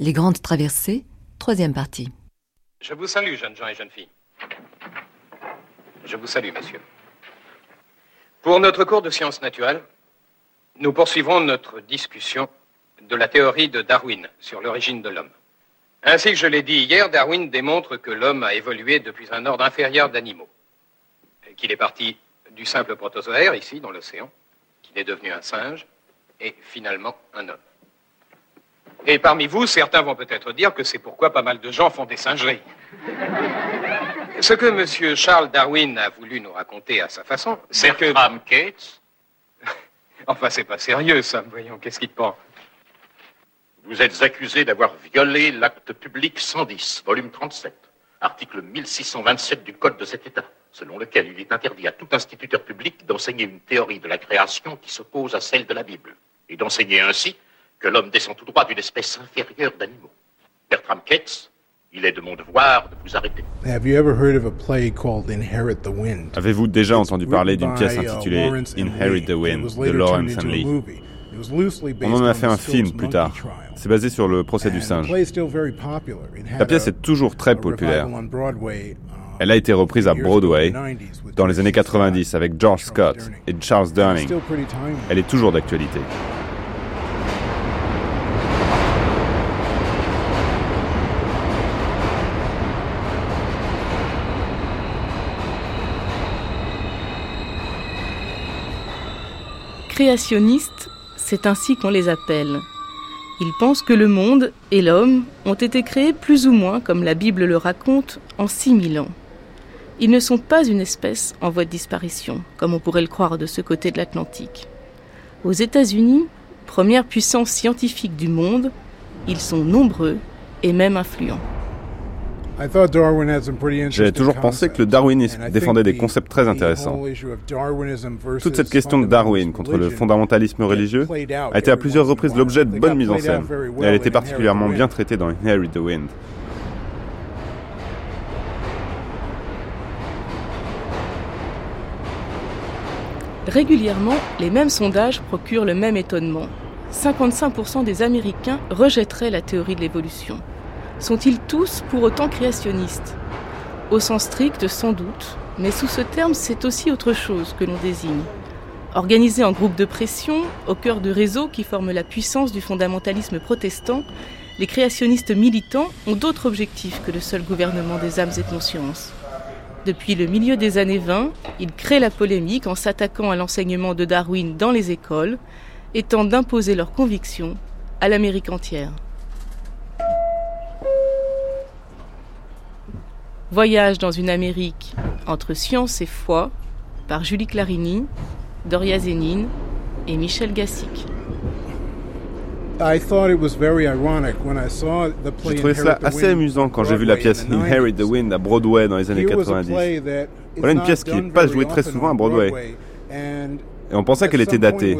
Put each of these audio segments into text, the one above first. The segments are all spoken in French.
Les grandes traversées, troisième partie. Je vous salue, jeunes gens et jeunes filles. Je vous salue, messieurs. Pour notre cours de sciences naturelles, nous poursuivrons notre discussion de la théorie de Darwin sur l'origine de l'homme. Ainsi que je l'ai dit hier, Darwin démontre que l'homme a évolué depuis un ordre inférieur d'animaux. Qu'il est parti du simple protozoaire, ici, dans l'océan, qu'il est devenu un singe, et finalement un homme. Et parmi vous, certains vont peut-être dire que c'est pourquoi pas mal de gens font des singeries. Ce que M. Charles Darwin a voulu nous raconter à sa façon, c'est que... Bertram Cates, Enfin, c'est pas sérieux, ça, voyons, qu'est-ce qu'il te prend vous êtes accusé d'avoir violé l'acte public 110, volume 37, article 1627 du Code de cet État, selon lequel il est interdit à tout instituteur public d'enseigner une théorie de la création qui s'oppose à celle de la Bible, et d'enseigner ainsi que l'homme descend tout droit d'une espèce inférieure d'animaux. Bertram Cates, il est de mon devoir de vous arrêter. Have you ever heard of a play called Inherit the Wind? Avez-vous déjà entendu parler d'une pièce uh, intitulée Inherit the Wind de later Lawrence and Lee On en a fait un film plus tard. C'est basé sur le procès du singe. La pièce est toujours très populaire. uh, Elle a été reprise à Broadway 90s with dans les années George C. 90 avec George Scott et Charles Durning. Elle est toujours d'actualité. Créationnistes, c'est ainsi qu'on les appelle. Ils pensent que le monde et l'homme ont été créés plus ou moins, comme la Bible le raconte, en 6000 ans. Ils ne sont pas une espèce en voie de disparition, comme on pourrait le croire de ce côté de l'Atlantique. Aux États-Unis, première puissance scientifique du monde, ils sont nombreux et même influents. I thought Darwin had some pretty J'ai toujours pensé que le darwinisme défendait des concepts très intéressants. Toute cette question de Darwin contre le fondamentalisme religieux a été à plusieurs reprises l'objet de bonnes mises en scène. Et elle était particulièrement bien traitée dans Inherit the Wind. Régulièrement, les mêmes sondages procurent le même étonnement. 55% des Américains rejetteraient la théorie de l'évolution. Sont-ils tous pour autant créationnistes? Au sens strict, sans doute, mais sous ce terme, c'est aussi autre chose que l'on désigne. Organisés en groupes de pression, au cœur de réseaux qui forment la puissance du fondamentalisme protestant, les créationnistes militants ont d'autres objectifs que le seul gouvernement des âmes et consciences. Depuis le milieu des années 20, ils créent la polémique en s'attaquant à l'enseignement de Darwin dans les écoles et tentent d'imposer leurs convictions à l'Amérique entière. Voyage dans une Amérique entre science et foi par Julie Clarini, Doria Zénine et Michel Gassic. I thought it was very ironic when I saw the play J'ai trouvé cela assez amusant quand j'ai vu la pièce Inherit the 90s. Wind à Broadway dans les années Here was a 90. play that is Voilà une pièce qui n'est pas jouée très souvent à Broadway. Et on pensait qu'elle était datée,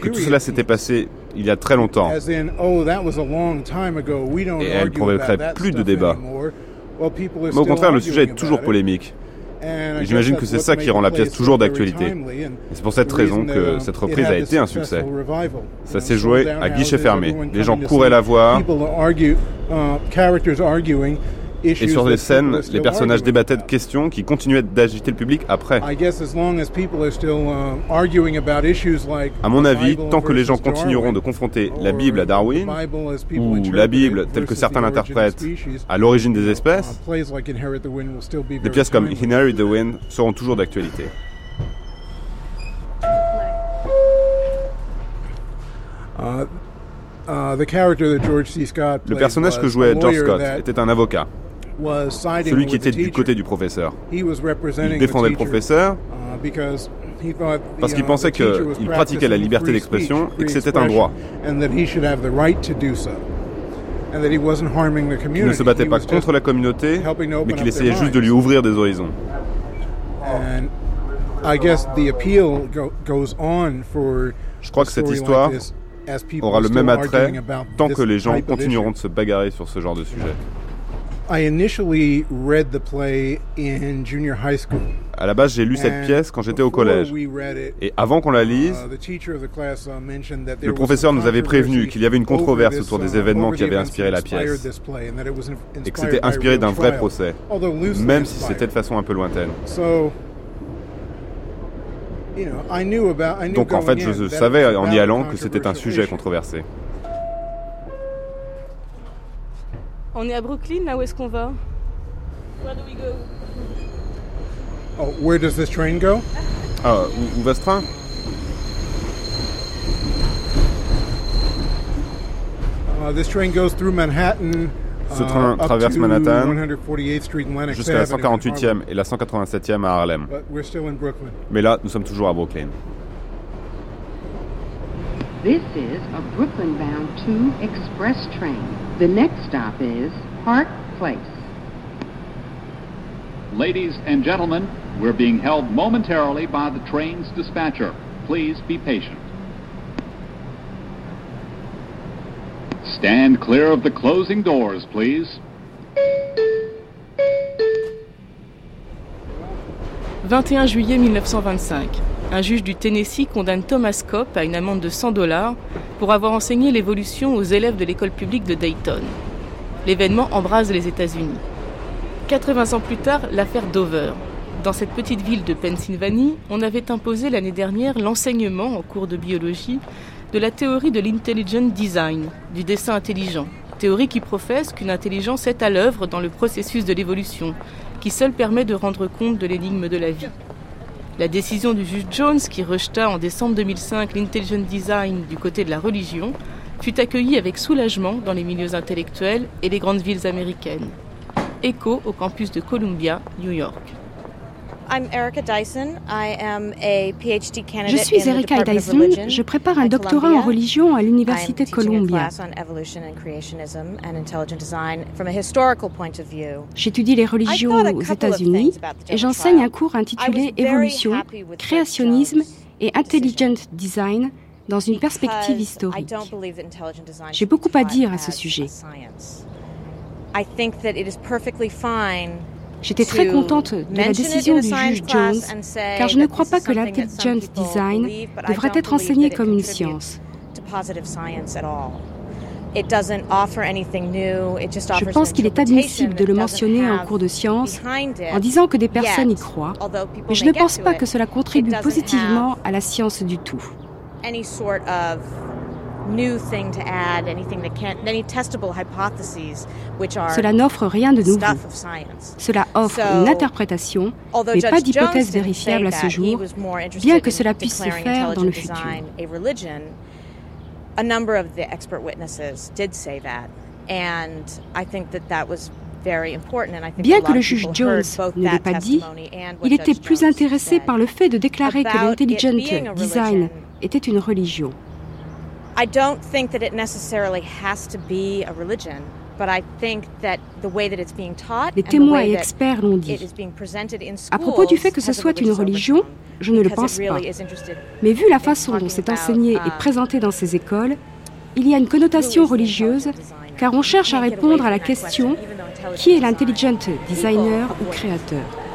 que tout cela s'était passé il y a très longtemps. As in, oh, that was a long time ago. We don't Et elle argue provoquerait plus de stuff Mais au contraire, le sujet est toujours polémique. J'imagine que c'est ça qui rend la pièce toujours d'actualité. Et c'est pour cette raison que um, cette reprise a été un succès. Ça s'est joué à guichet fermé. Les gens couraient la voir. Et sur les scènes, les personnages débattaient de questions qui continuaient d'agiter le public après. I guess as long as people are still arguing about issues like À mon avis, tant que les gens continueront de confronter la Bible à Darwin, ou la Bible telle que certains l'interprètent à l'origine des uh, espèces, des pièces comme. Inherit the Wind seront toujours d'actualité. Uh, uh, Le personnage que jouait George Scott était un avocat, celui qui était du côté du professeur. He was representing Il défendait le professeur uh, because he thought the, parce qu'il uh, pensait qu'il pratiquait la liberté d'expression et que c'était un droit. Il ne se battait pas contre la communauté, mais qu'il essayait juste de lui ouvrir des horizons. And I guess the appeal go, goes on for Je crois que cette histoire aura le même attrait tant que les gens continueront de se bagarrer sur ce genre de sujet. À la base, j'ai lu cette pièce quand j'étais au collège. Et avant qu'on la lise, le professeur nous avait prévenu qu'il y avait une controverse autour des uh, événements qui avaient inspiré la pièce. Et que c'était inspiré d'un vrai procès, même si c'était de façon un peu lointaine. Donc en fait, je savais en y allant que c'était un sujet controversé. On est à Brooklyn, là où est-ce qu'on va? Where do we go? Oh, where does this train go? Ah, où, va ce train? Uh, This train goes through Manhattan. Ce train uh, traverse Manhattan jusqu'à la 148e et la 187e à Harlem. Mais là, nous sommes toujours à Brooklyn. This is a Brooklyn-bound 2 express train. The next stop is Park Place. Ladies and gentlemen, we're being held momentarily by the train's dispatcher. Please be patient. Stand clear of the closing doors, please. 21 juillet 1925. Un juge du Tennessee condamne Thomas Copp à une amende de 100 dollars pour avoir enseigné l'évolution aux élèves de l'école publique de Dayton. L'événement embrase les États-Unis. 80 ans plus tard, l'affaire Dover. Dans cette petite ville de Pennsylvanie, on avait imposé l'année dernière l'enseignement en cours de biologie de la théorie de l'intelligent design, du dessin intelligent, théorie qui professe qu'une intelligence est à l'œuvre dans le processus de l'évolution, qui seul permet de rendre compte de l'énigme de la vie. La décision du juge Jones, qui rejeta en décembre 2005 l'intelligent design du côté de la religion, fut accueillie avec soulagement dans les milieux intellectuels et les grandes villes américaines. Écho au campus de Columbia, New York. Je suis Erika Dyson. Je prépare un doctorat en religion à l'Université de Columbia. J'étudie les religions aux États-Unis et j'enseigne un cours intitulé Évolution, créationnisme et intelligent design dans une perspective historique. J'ai beaucoup à dire à ce sujet. J'étais très contente de la décision du juge Jones, car je ne crois pas que l'intelligent design devrait être enseigné comme une science. Je pense qu'il est admissible de le mentionner en cours de science en disant que des personnes y croient, mais je ne pense pas que cela contribue positivement à la science du tout. Cela n'offre rien de nouveau. Cela offre une interprétation, mais pas d'hypothèse vérifiable à ce jour, bien que cela puisse se faire dans le futur. A number of the expert witnesses did say that, and I think that that was Bien que le juge Jones ne l'ait pas dit, il était plus intéressé par le fait de déclarer que l'intelligent design était une religion. I don't think that it necessarily has to be a religion. But I think that the way that it's being taught Les témoins et experts l'ont dit. À propos du fait que ce soit une religion, je ne le pense pas. Mais vu la façon dont c'est enseigné et um, présenté dans ces écoles, il y a une connotation religieuse car on cherche à répondre à la question qui est l'intelligent designer ou créateur?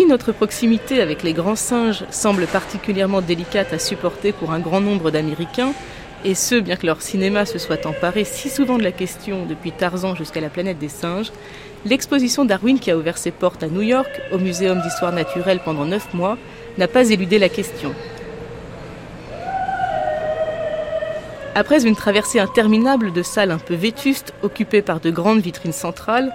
Si notre proximité avec les grands singes semble particulièrement délicate à supporter pour un grand nombre d'Américains, et ce bien que leur cinéma se soit emparé si souvent de la question depuis Tarzan jusqu'à la planète des singes, l'exposition Darwin qui a ouvert ses portes à New York, au Muséum d'histoire naturelle pendant neuf mois, n'a pas éludé la question. Après une traversée interminable de salles un peu vétustes, occupées par de grandes vitrines centrales,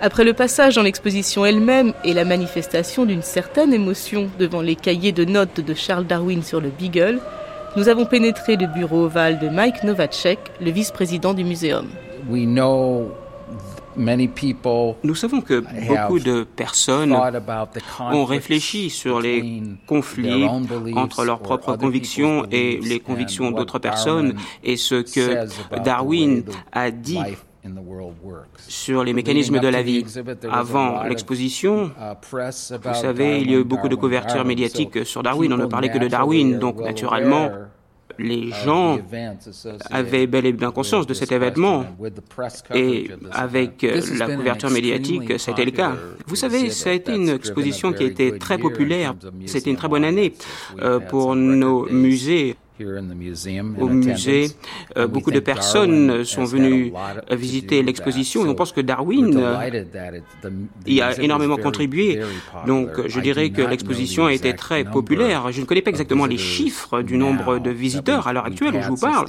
après le passage dans l'exposition elle-même et la manifestation d'une certaine émotion devant les cahiers de notes de Charles Darwin sur le Beagle, nous avons pénétré le bureau ovale de Mike Novacek, le vice-président du muséum. Nous savons que beaucoup de personnes ont réfléchi sur les conflits entre leurs propres convictions et les convictions d'autres personnes et ce que Darwin a dit sur les mécanismes de la vie. Avant l'exposition, vous savez, il y a eu beaucoup de couverture médiatique sur Darwin. On ne parlait que de Darwin, donc naturellement, les gens avaient bel et bien conscience de cet événement. et avec la couverture médiatique, c'était le cas. Vous savez, ça a été une exposition qui a été très populaire. C'était une très bonne année euh, pour nos musées au musée, euh, beaucoup de personnes sont venues visiter l'exposition et on pense que Darwin y a énormément contribué. Donc je dirais que l'exposition a été très populaire. Je ne connais pas exactement les chiffres du nombre de visiteurs à l'heure actuelle où je vous parle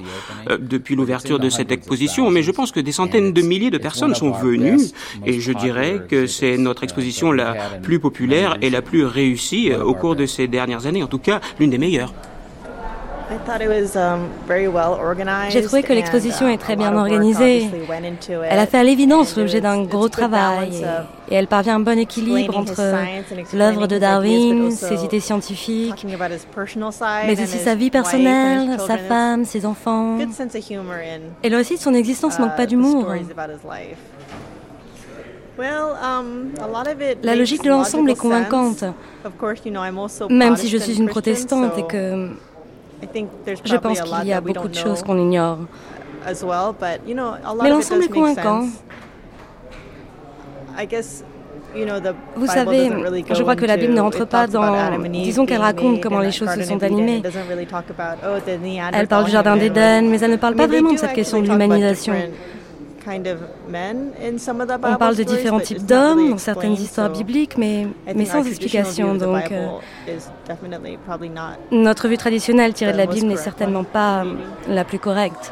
euh, depuis l'ouverture de cette exposition, mais je pense que des centaines de milliers de personnes sont venues. et je dirais que c'est notre exposition la plus populaire et la plus réussie euh, au cours de ces dernières années, en tout cas l'une des meilleures. Um, J'ai trouvé que l'exposition est très bien organisée. Elle a fait à l'évidence l'objet d'un gros travail et elle parvient à un bon équilibre entre l'œuvre de Darwin, ses idées scientifiques, mais aussi sa vie personnelle, sa femme, ses enfants. Et le récit de son existence manque pas uh, d'humour. Um, La logique de l'ensemble est convaincante. Même si je suis une protestante et que je pense qu'il y a beaucoup de choses qu'on ignore. Mais l'ensemble est convaincant. Vous savez, je crois que la Bible ne rentre pas dans... Disons qu'elle raconte comment les choses se sont animées. Oh, elle parle du Jardin d'Éden, mais elle ne parle pas vraiment de cette question de l'humanisation. On parle de différents types d'hommes dans certaines histoires bibliques, mais, mais sans explication. Donc, euh, notre vue traditionnelle tirée de la Bible n'est certainement pas la plus correcte.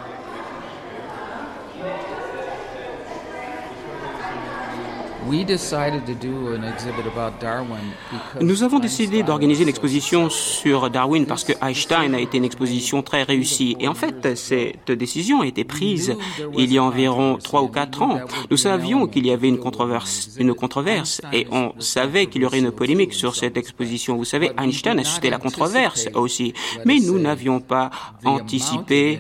Nous avons décidé d'organiser une exposition sur Darwin parce que Einstein a été une exposition très réussie. Et en fait, cette décision a été prise il y a environ trois ou quatre ans. Nous savions qu'il y avait une controverse, une controverse et on savait qu'il y aurait une polémique sur cette exposition. Vous savez, Einstein a suscité la controverse aussi. Mais nous n'avions pas anticipé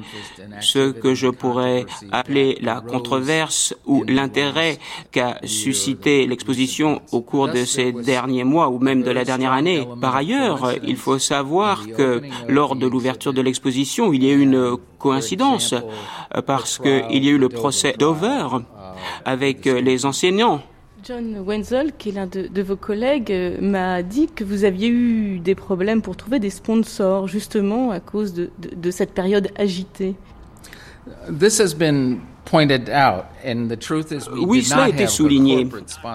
ce que je pourrais appeler la controverse ou l'intérêt qu'a suscité l'exposition au cours de ces derniers mois ou même de la dernière année. Par ailleurs, il faut savoir que lors de l'ouverture de l'exposition, il y a eu une coïncidence parce qu'il y a eu le procès Dover avec les enseignants. John Wenzel, qui est l'un de, vos collègues, m'a dit que vous aviez eu des problèmes pour trouver des sponsors, justement à cause de, de cette période agitée. This has been oui, cela a été souligné.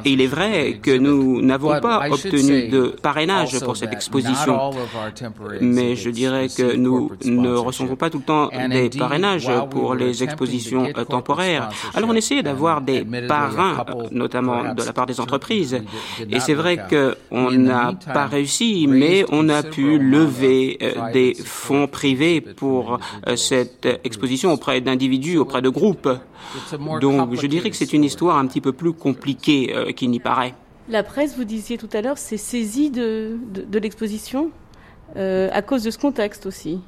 Et il est vrai que nous n'avons pas obtenu de parrainage pour cette exposition. Mais je dirais que nous ne recevons pas tout le temps des parrainages pour les expositions temporaires. Alors on essayait d'avoir des parrains, notamment de la part des entreprises. Et c'est vrai qu'on n'a pas réussi, mais on a pu lever euh, des fonds privés pour euh, cette exposition auprès d'individus, auprès de groupes. Donc je dirais que c'est une histoire un petit peu plus compliquée euh, qu'il n'y paraît. La presse, vous disiez tout à l'heure, s'est saisie de, de, l'exposition euh, à cause de ce contexte aussi.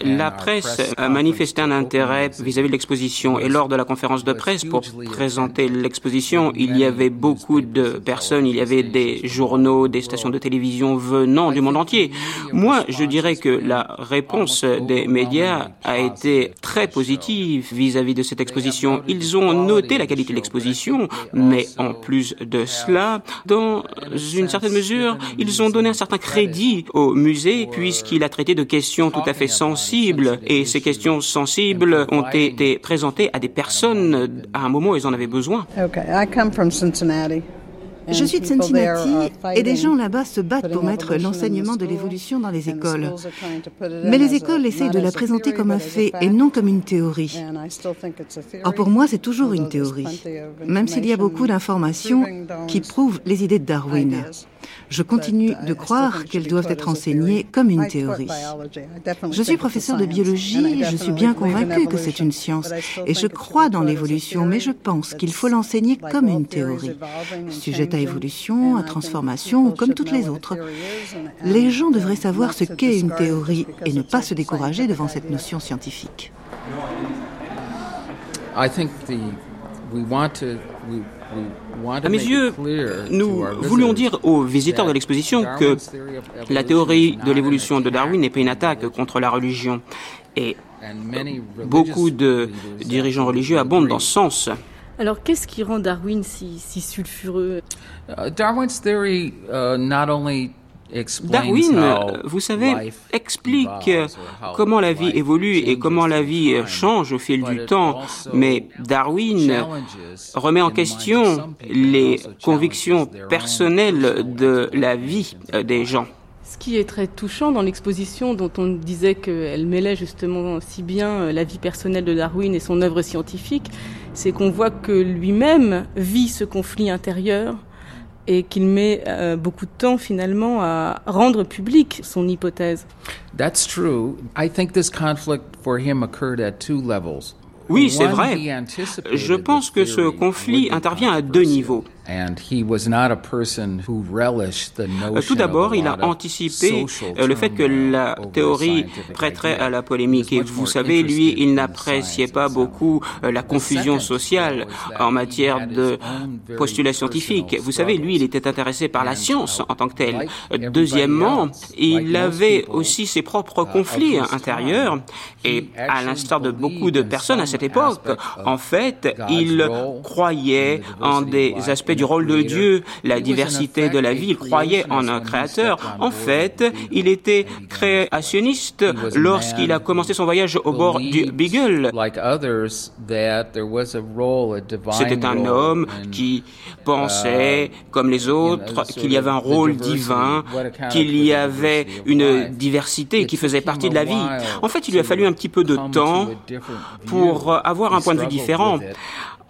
La presse a manifesté un intérêt vis-à-vis de l'exposition. Et lors de la conférence de presse pour présenter l'exposition, il y avait beaucoup de personnes, il y avait des journaux, des stations de télévision venant du monde entier. Moi, je dirais que la réponse des médias a été très positive vis-à-vis de cette exposition. Ils ont noté la qualité de l'exposition, mais en plus de cela, dans une certaine mesure, ils ont donné un certain crédit au puisqu'il a traité de questions tout à fait sensibles et ces questions sensibles ont été présentées à des personnes à un moment où ils en avaient besoin. Je suis de Cincinnati et des gens là-bas se battent pour mettre l'enseignement de l'évolution dans les écoles. Mais les écoles essayent de la présenter comme un fait et non comme une théorie. Or pour moi, c'est toujours une théorie, même s'il y a beaucoup d'informations qui prouvent les idées de Darwin. Je continue de croire qu'elles doivent être enseignées comme une théorie. Je suis professeur de biologie, je suis bien convaincu que c'est une science et je crois dans l'évolution, mais je pense qu'il faut l'enseigner comme une théorie, sujette à évolution, à transformation ou comme toutes les autres. Les gens devraient savoir ce qu'est une théorie et ne pas se décourager devant cette notion scientifique. À mes yeux, nous voulions dire aux visiteurs de l'exposition que la théorie de l'évolution de Darwin n'est pas une attaque contre la religion. Et beaucoup de dirigeants religieux abondent dans ce sens. Alors, qu'est-ce qui rend Darwin si, sulfureux? Uh, Darwin's theory uh, not only Darwin, vous savez, explique comment la vie évolue et comment la vie change au fil du temps, mais Darwin remet en question les convictions personnelles de la vie des gens. Ce qui est très touchant dans l'exposition, dont on disait qu'elle mêlait justement si bien la vie personnelle de Darwin et son œuvre scientifique, c'est qu'on voit que lui-même vit ce conflit intérieur et qu'il met euh, beaucoup de temps finalement à rendre public son hypothèse. That's true. I think this conflict for him occurred at two levels. Oui, c'est vrai. Je pense que ce conflit intervient à deux niveaux. Tout d'abord, il a anticipé euh, le fait que la théorie prêterait à la polémique. Et vous savez, lui, il n'appréciait pas beaucoup euh, la confusion sociale en matière de postulats scientifiques. Vous savez, lui, il était intéressé par la science en tant que telle. Deuxièmement, il avait aussi ses propres uh, conflits intérieurs. Et à l'instar de beaucoup de personnes à cette époque, en fait, il croyait en des aspects du rôle de Dieu, la diversité de la vie. Il croyait en un créateur. En fait, il était créationniste lorsqu'il a commencé son voyage au bord du Beagle. C'était un homme qui pensait, comme les autres, qu'il y avait un rôle divin, qu'il y avait une diversité qui faisait partie de la vie. En fait, il lui a fallu un petit peu de temps pour avoir un point de vue différent.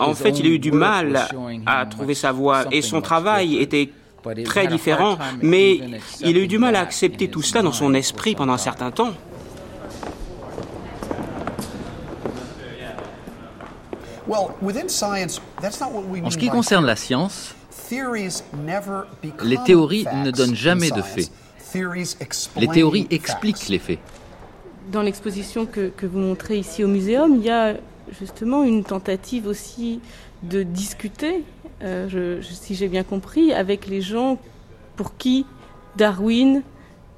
En fait, il a eu du mal à trouver sa voie et son travail était très différent, mais il a eu du mal à accepter tout cela dans son esprit pendant un certain temps. En ce qui concerne la science, les théories ne donnent jamais de faits. Les théories expliquent les faits. Dans l'exposition que, que, vous montrez ici au muséum, il y a justement une tentative aussi de discuter, euh, si j'ai bien compris, avec les gens pour qui Darwin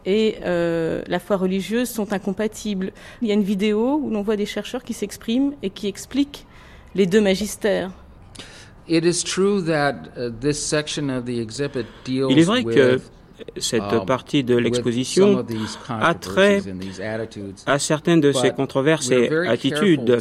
et euh, la foi religieuse sont incompatibles. Il y a une vidéo où l'on voit des chercheurs qui s'expriment et qui expliquent les deux magistères. Il est vrai que cette um, partie de l'exposition a trait à certaines de ces controverses et attitudes,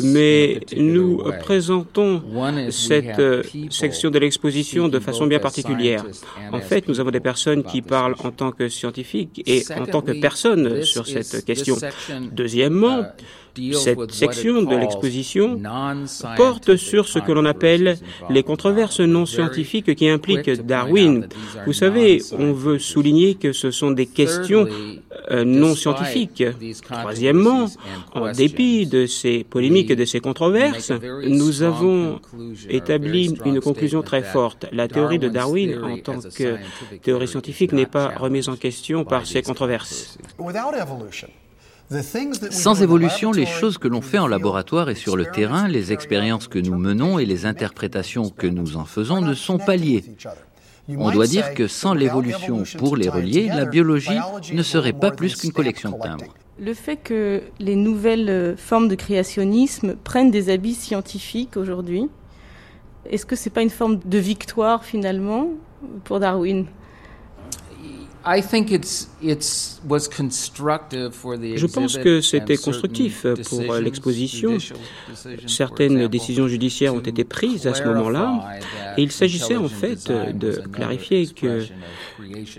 mais nous présentons cette euh, section de l'exposition de façon bien particulière. En fait, nous avons des personnes qui parlent en tant que scientifiques et en tant que personnes sur cette question. Deuxièmement, uh, cette section de l'exposition porte sur ce que l'on appelle les controverses non scientifiques qui impliquent Darwin. Vous savez, on veut souligner que ce sont des questions euh, non scientifiques. Troisièmement, en dépit de ces polémiques et de ces controverses, nous avons établi une conclusion très forte. La théorie de Darwin en tant que théorie scientifique n'est pas remise en question par ces controverses. Sans évolution, les choses que l'on fait en laboratoire et sur le terrain, les expériences que nous menons et les interprétations que nous en faisons ne sont pas liées. On doit dire que sans l'évolution pour les relier, la biologie ne serait pas plus qu'une collection de timbres. Le fait que les nouvelles euh, formes de créationnisme prennent des habits scientifiques aujourd'hui, est-ce que ce n'est pas une forme de victoire finalement pour Darwin? Je pense que c'était constructif pour l'exposition. Certaines décisions judiciaires ont été prises à ce moment-là. Et il s'agissait en fait de clarifier que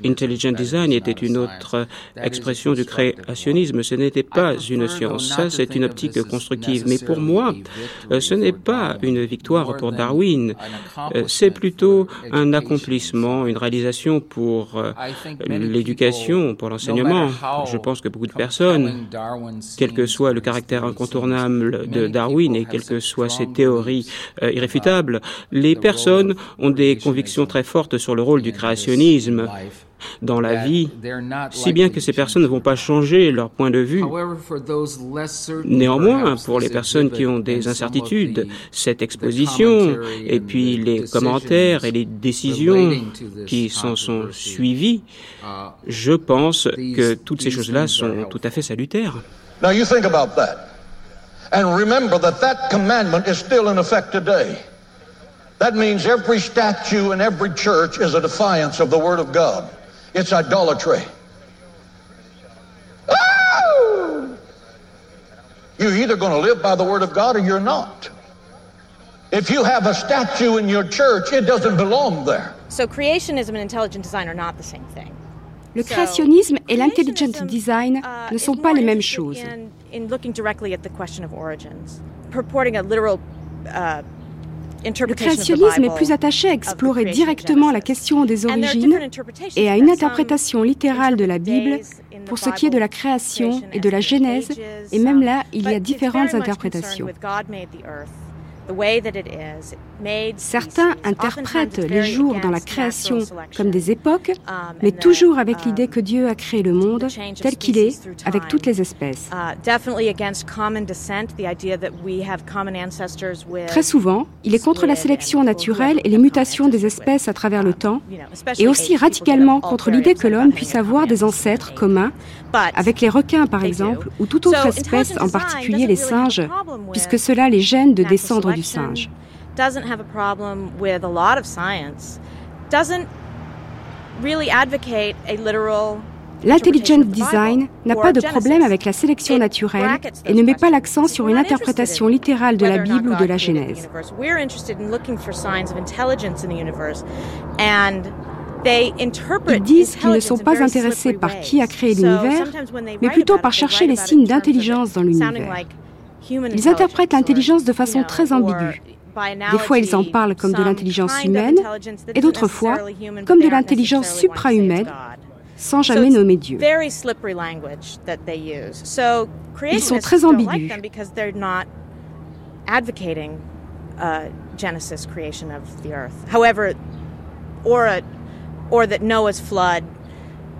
intelligent design était une autre expression du créationnisme. Ce n'était pas une science. Ça, c'est une optique constructive. Mais pour moi, ce n'est pas une victoire pour Darwin. C'est plutôt un accomplissement, une réalisation pour l'éducation, pour l'enseignement. Je pense que beaucoup de personnes, quel que soit le caractère incontournable de Darwin et quelles que soient ses théories euh, irréfutables, les personnes ont des convictions très fortes sur le rôle du créationnisme dans la vie, si bien que ces personnes ne vont pas changer leur point de vue. Néanmoins, pour les personnes qui ont des incertitudes, cette exposition et puis les commentaires et les décisions qui s'en sont suivies, je pense que toutes ces choses-là sont tout à fait salutaires. Now you think about that. And remember that that commandment is still in effect today. That means every statue in every church is a defiance of the Word of God. It's idolatry. Oh! You're either going to live by the Word of God or you're not. If you have a statue in your church, it doesn't belong there. So creationism and intelligent design are not the same thing. Le créationnisme et l'intelligent design uh, ne sont pas les mêmes choses. In looking directly at the question of origins, purporting a literal uh, le créationnisme est plus attaché à explorer directement la question des origines et à une interprétation littérale de la Bible pour ce qui est de la création et de la Genèse, et même là, il y a différentes interprétations. Certains interprètent les jours dans la création comme des époques, um, mais toujours avec l'idée um, que Dieu a créé le monde tel qu'il est, avec toutes les espèces. Uh, Très souvent, il est contre la sélection naturelle et les mutations des espèces à travers le um, temps, et aussi radicalement contre l'idée que l'homme puisse avoir des ancêtres communs, avec les requins par exemple, ou toute autre espèce, en particulier les singes, puisque cela les gêne de descendre du singe. Doesn't have a problem with a lot of science, doesn't really advocate a literal L'intelligent design n'a pas de problème avec la sélection naturelle et ne met pas l'accent sur une interprétation littérale de la Bible ou de la Genèse. Ils disent qu'ils ne sont pas intéressés par qui a créé l'univers, mais plutôt par chercher les signes d'intelligence dans l'univers. Ils interprètent l'intelligence de façon très ambiguë. Des fois, ils en parlent comme de l'intelligence humaine et d'autres fois comme de l'intelligence suprahumaine sans jamais nommer Dieu. Ils sont très ambigus. Genesis creation of the earth. However, or, a, or that Noah's flood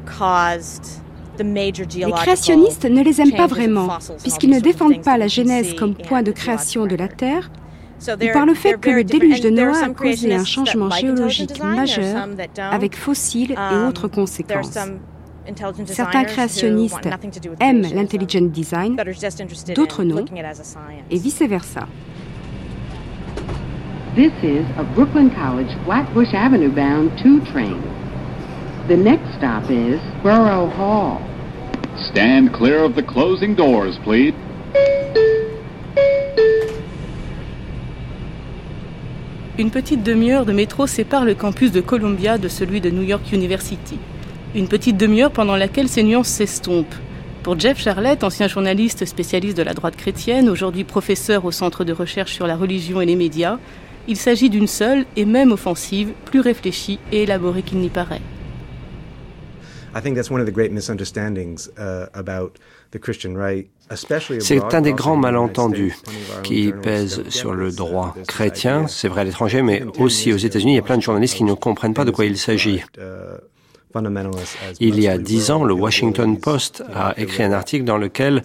caused les créationnistes ne les aiment pas vraiment, puisqu'ils ne défendent pas la Genèse comme point de création de la Terre, ou par le fait que le déluge de Noah a causé un changement géologique majeur avec fossiles et um, autres conséquences. Certains créationnistes aiment l'intelligent design, d'autres non, et vice-versa. This is a Brooklyn College Flatbush Avenue bound 2 train. The next stop is Borough Hall. Stand clear of the closing doors, please. Une petite demi-heure de métro sépare le campus de Columbia de celui de New York University. Une petite demi-heure pendant laquelle ces nuances s'estompent. Pour Jeff Charlett, ancien journaliste spécialiste de la droite chrétienne, aujourd'hui professeur au Centre de recherche sur la religion et les médias, il s'agit d'une seule et même offensive, plus réfléchie et élaborée qu'il n'y paraît. C'est un des grands malentendus qui pèsent sur le droit chrétien, c'est vrai à l'étranger, mais aussi aux États-Unis, il y a plein de journalistes qui ne comprennent pas de quoi il s'agit. Il y a dix ans, le Washington Post a écrit un article dans lequel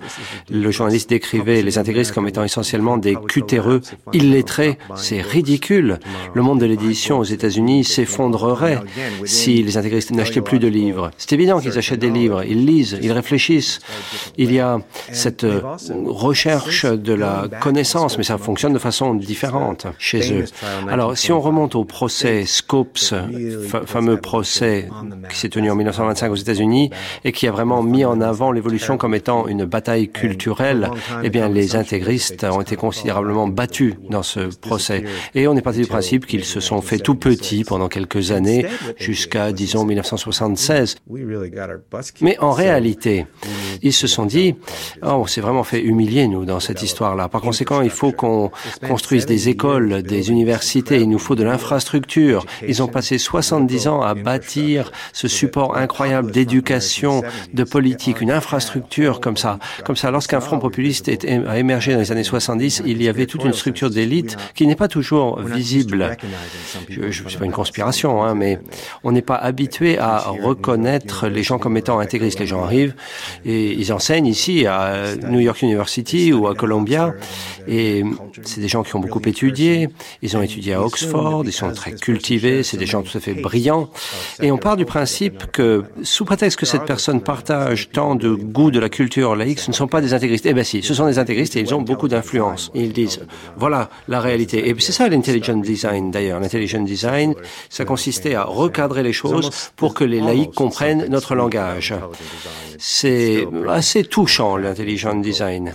le journaliste décrivait les intégristes comme étant essentiellement des cutéreux illettrés. C'est ridicule. Le monde de l'édition aux États-Unis s'effondrerait si les intégristes n'achetaient plus de livres. C'est évident qu'ils achètent des livres, ils lisent, ils réfléchissent. Il y a cette recherche de la connaissance, mais ça fonctionne de façon différente chez eux. Alors, si on remonte au procès Scopes, fameux procès qui s'est tenu en 1925 aux États-Unis et qui a vraiment mis en avant l'évolution comme étant une bataille culturelle, eh bien, les intégristes ont été considérablement battus dans ce procès. Et on est parti du principe qu'ils se sont fait tout petits pendant quelques années, jusqu'à, disons, 1976. Mais en réalité, ils se sont dit, oh, on s'est vraiment fait humilier, nous, dans cette histoire-là. Par conséquent, il faut qu'on construise des écoles, des universités, il nous faut de l'infrastructure. Ils ont passé 70 ans à bâtir ce support incroyable d'éducation, de politique, une infrastructure comme ça. Comme ça, lorsqu'un front populiste a émergé dans les années 70, il y avait toute une structure d'élite qui n'est pas toujours visible. Je ne sais pas une conspiration, hein, mais on n'est pas habitué à reconnaître les gens comme étant intégristes. Les gens arrivent et ils enseignent ici à New York University ou à Columbia et c'est des gens qui ont beaucoup étudié. Ils ont étudié à Oxford, ils sont très cultivés, c'est des gens tout à fait brillants. Et on part du principe que, sous prétexte que cette personne partage tant de goût de la culture laïque, ce ne sont pas des intégristes. Eh bien si, ce sont des intégristes et ils ont beaucoup d'influence. Ils disent, voilà la réalité. Et c'est ça l'intelligent design d'ailleurs. L'intelligent design, ça consistait à recadrer les choses pour que les laïcs comprennent notre langage. C'est assez touchant, l'intelligent design.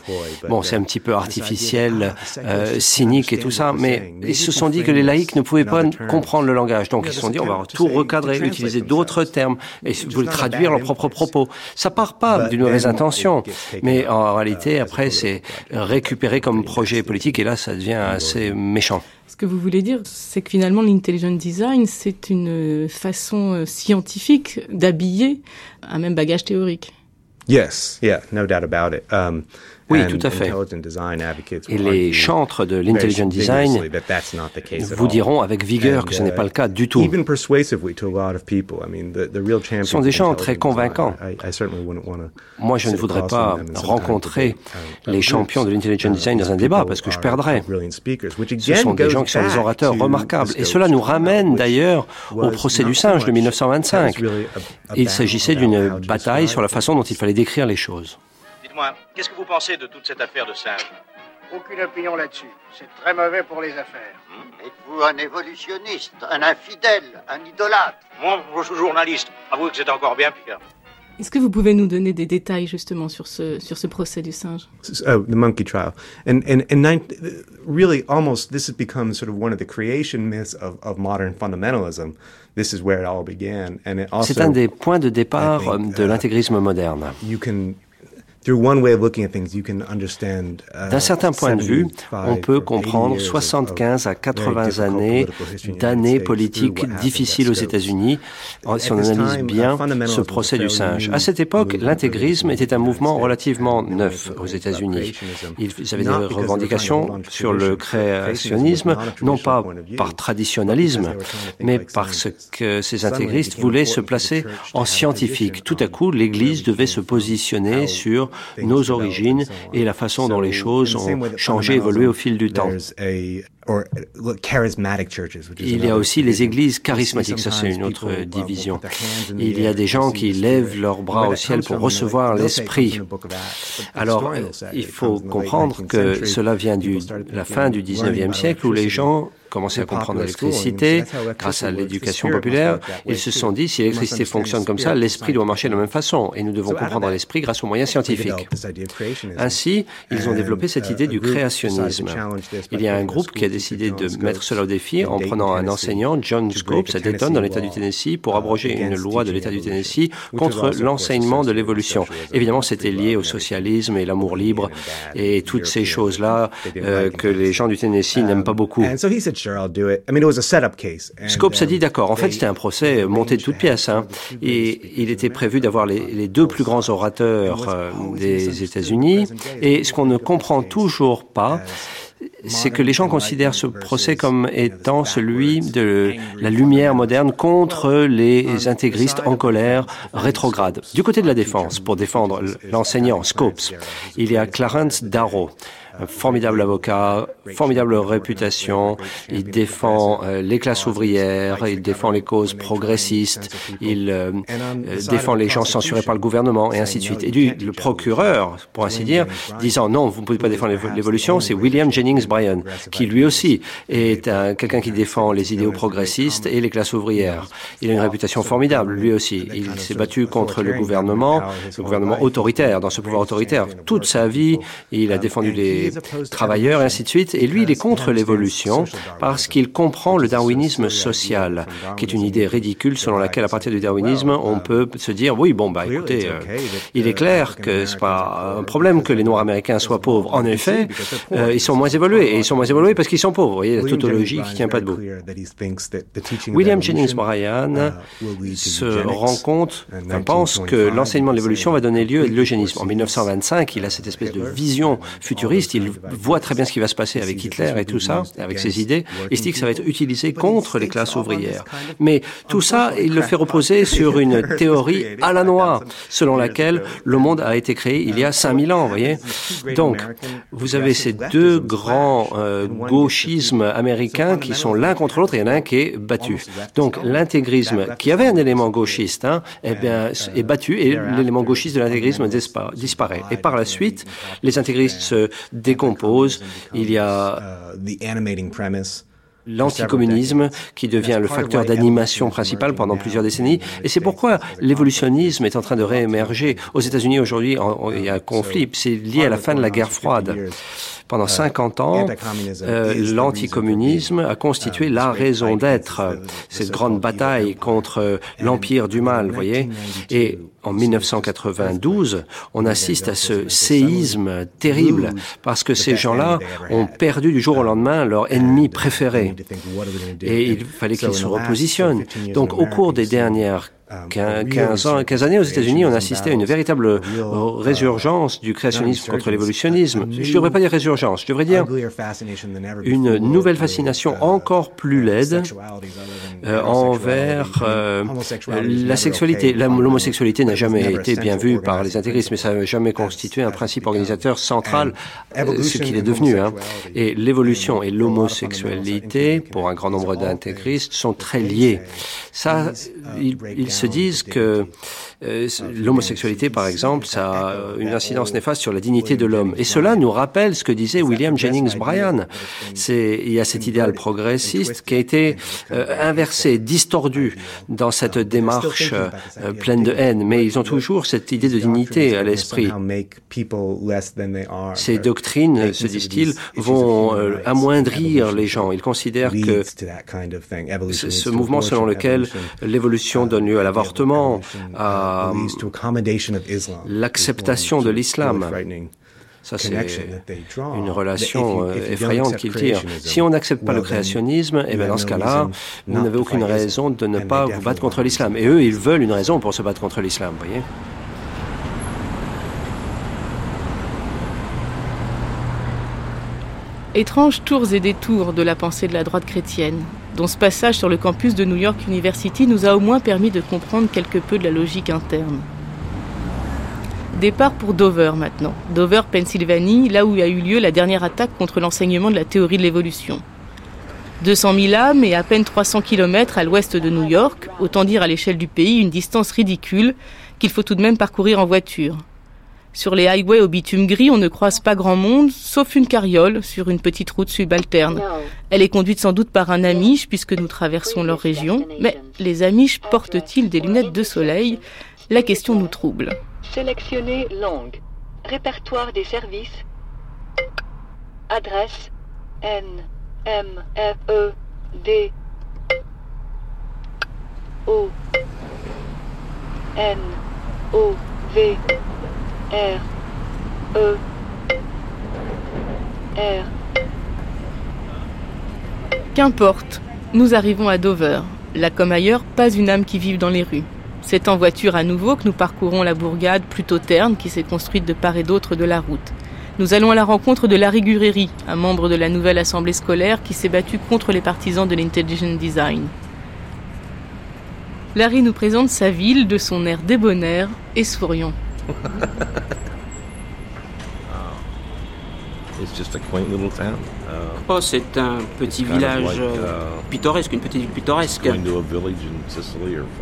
Bon, c'est un petit peu artificiel, euh, cynique et tout ça, mais ils se sont dit que les laïcs ne pouvaient pas comprendre le langage. Donc ils se sont dit, on va tout recadrer, utiliser d'autres termes et voulaient traduire leurs propres propos. Ça part pas d'une mauvaise intention, mais en réalité, après, c'est récupéré comme projet politique et là, ça devient assez méchant. Ce que vous voulez dire, c'est que finalement, l'intelligent design, c'est une façon euh, scientifique d'habiller un même bagage théorique. Yes, yeah, no doubt about it. Um, oui, tout à fait. Et les chantres de l'intelligent design vous diront avec vigueur que ce n'est pas le cas du tout. Ce sont des gens très convaincants. Moi, je ne voudrais pas rencontrer les champions de l'intelligent design dans un débat parce que je perdrais. Ce sont des gens qui sont des orateurs remarquables. Et cela nous ramène d'ailleurs au procès du singe de 1925. Il s'agissait d'une bataille sur la façon dont il fallait décrire les choses qu'est-ce que vous pensez de toute cette affaire de singe Aucune opinion là-dessus. C'est très mauvais pour les affaires. Hmm. Êtes-vous un évolutionniste, un infidèle, un idolâtre Moi, je suis journaliste. Avouez que c'est encore bien pire. Est-ce que vous pouvez nous donner des détails justement sur ce sur ce procès du singe? Oh, the monkey trial, and and and really almost this has become sort of one of the creation myths of of modern fundamentalism. This is where it all began, and it also. C'est un des points de départ de uh, l'intégrisme moderne. You can d'un certain point de vue, on peut comprendre 75 à 80 années d'années politiques difficiles aux États-Unis si on analyse bien ce procès du singe. À cette époque, l'intégrisme était un mouvement relativement neuf aux États-Unis. Ils avaient des revendications sur le créationnisme, non pas par traditionnalisme, mais parce que ces intégristes voulaient se placer en scientifique. Tout à coup, l'Église devait se positionner sur nos origines et la façon dont les choses ont changé, évolué au fil du temps. Il y a aussi les églises charismatiques, ça c'est une autre division. Il y a des gens qui lèvent leurs bras au ciel pour recevoir l'Esprit. Alors, il faut comprendre que cela vient de la fin du 19e siècle où les gens commencé à comprendre l'électricité grâce à l'éducation populaire. Ils se sont dit, si l'électricité fonctionne comme ça, l'esprit doit marcher de la même façon et nous devons comprendre l'esprit grâce aux moyens scientifiques. Ainsi, ils ont développé cette idée du créationnisme. Il y a un groupe qui a décidé de mettre cela au défi en prenant un enseignant, John Scopes, à Dayton, dans l'État du Tennessee, pour abroger une loi de l'État du Tennessee contre l'enseignement de l'évolution. Évidemment, c'était lié au socialisme et l'amour libre et toutes ces choses-là euh, que les gens du Tennessee n'aiment pas beaucoup. Scopes a dit d'accord. En fait, c'était un procès monté de toutes pièces. Hein. Et il était prévu d'avoir les, deux plus grands orateurs euh, des États-Unis. Et ce qu'on ne comprend toujours pas, c'est que les gens considèrent ce procès comme étant celui de la lumière moderne contre les intégristes en colère rétrograde. Du côté de la défense, pour défendre l'enseignant Scopes, il y a Clarence Darrow un formidable avocat, formidable réputation. Il défend euh, les classes ouvrières, il défend les causes progressistes, il euh, euh, défend les gens censurés par le gouvernement et ainsi de suite. Et du, le procureur, pour ainsi dire, disant non, vous ne pouvez pas défendre l'évolution, c'est William Jennings Bryan, qui lui aussi est quelqu'un qui défend les idéaux progressistes et les classes ouvrières. Il a une réputation formidable, lui aussi. Il s'est battu contre le gouvernement, le gouvernement autoritaire, dans ce pouvoir autoritaire. Toute sa vie, il a défendu les travailleurs et ainsi de suite. Et lui, il est contre l'évolution parce qu'il comprend le darwinisme social, qui est une idée ridicule selon laquelle, à partir du darwinisme, on peut se dire, oui, bon, bah, écoutez, euh, il est clair que c'est pas un problème que les Noirs américains soient pauvres. En effet, euh, ils sont moins évolués et ils sont moins évolués parce qu'ils sont pauvres. Vous voyez, la tautologie qui tient pas debout. William Jennings Bryan uh, se rend compte, enfin, pense que l'enseignement de l'évolution va donner lieu à l'eugénisme. En 1925, il a cette espèce de vision futuriste, il voit très bien ce qui va se passer avec Hitler et tout ça, avec ses idées, il se dit que ça va être utilisé contre les classes ouvrières. Mais tout ça, il le fait reposer sur une théorie à la noix, selon laquelle le monde a été créé il y a 5000 ans, vous voyez. Donc, vous avez ces deux grands euh, gauchismes américains qui sont l'un contre l'autre, et il y en a un qui est battu. Donc, l'intégrisme, qui avait un élément gauchiste, hein, eh bien, est battu, et l'élément gauchiste de l'intégrisme disparaît. Et par la suite, les intégristes se décomposent. Il y a l'anticommunisme qui devient le facteur d'animation principal pendant plusieurs décennies. Et c'est pourquoi l'évolutionnisme est en train de réémerger. Aux États-Unis aujourd'hui, il y a un conflit. C'est lié à la fin de la guerre froide. Pendant 50 ans, euh, l'anticommunisme a constitué la raison d'être. Cette grande bataille contre l'empire du mal, voyez. Et en 1992, on assiste à ce séisme terrible parce que ces gens-là ont perdu du jour au lendemain leur ennemi préféré. Et il fallait qu'ils se repositionnent. Donc au cours des dernières 15, ans, 15 années aux États-Unis, on assistait à une véritable résurgence du créationnisme contre l'évolutionnisme. Je ne devrais pas dire résurgence, je devrais dire une nouvelle fascination encore plus laide euh, envers euh, la sexualité. L'homosexualité n'a jamais été bien vue par les intégristes, mais ça n'a jamais constitué un principe organisateur central, euh, ce qu'il est devenu. Hein. Et l'évolution et l'homosexualité, pour un grand nombre d'intégristes, sont très liés. Ça, il, il se disent que l'homosexualité, par exemple, ça a une incidence néfaste sur la dignité de l'homme. Et cela nous rappelle ce que disait William Jennings Bryan. Il y a cet idéal progressiste qui a été euh, inversé, distordu dans cette démarche euh, pleine de haine. Mais ils ont toujours cette idée de dignité à l'esprit. Ces doctrines, se disent-ils, vont amoindrir les gens. Ils considèrent que ce mouvement selon lequel l'évolution donne lieu à l'avortement, à l'acceptation de l'islam. Ça, c'est une relation euh, effrayante qu'ils tirent. Si on n'accepte pas le créationnisme, et eh bien dans ce cas-là, vous n'avez aucune raison de ne pas vous battre contre l'islam. Et eux, ils veulent une raison pour se battre contre l'islam, voyez Étranges tours et détours de la pensée de la droite chrétienne, dont ce passage sur le campus de New York University nous a au moins permis de comprendre quelque peu de la logique interne. Départ pour Dover maintenant. Dover, Pennsylvanie, là où a eu lieu la dernière attaque contre l'enseignement de la théorie de l'évolution. 200 000 âmes et à peine 300 km à l'ouest de New York, autant dire à l'échelle du pays une distance ridicule qu'il faut tout de même parcourir en voiture. Sur les highways au bitume gris, on ne croise pas grand monde, sauf une carriole sur une petite route subalterne. Elle est conduite sans doute par un Amish, puisque nous traversons leur région. Mais les Amish portent-ils des lunettes de soleil? La question nous trouble. Sélectionnez langue. Répertoire des services. Adresse. N. M. F E. D. O. N. O. V R E R. Qu'importe, nous arrivons à Dover. Là comme ailleurs, pas une âme qui vive dans les rues. C'est en voiture à nouveau que nous parcourons la bourgade plutôt terne qui s'est construite de part et d'autre de la route. Nous allons à la rencontre de Larry Gureri, un membre de la nouvelle assemblée scolaire qui s'est battu contre les partisans de l'intelligent design. Larry nous présente sa ville de son air débonnaire et souriant. Oh, c'est un petit village euh, uh, pittoresque, une petite ville pittoresque.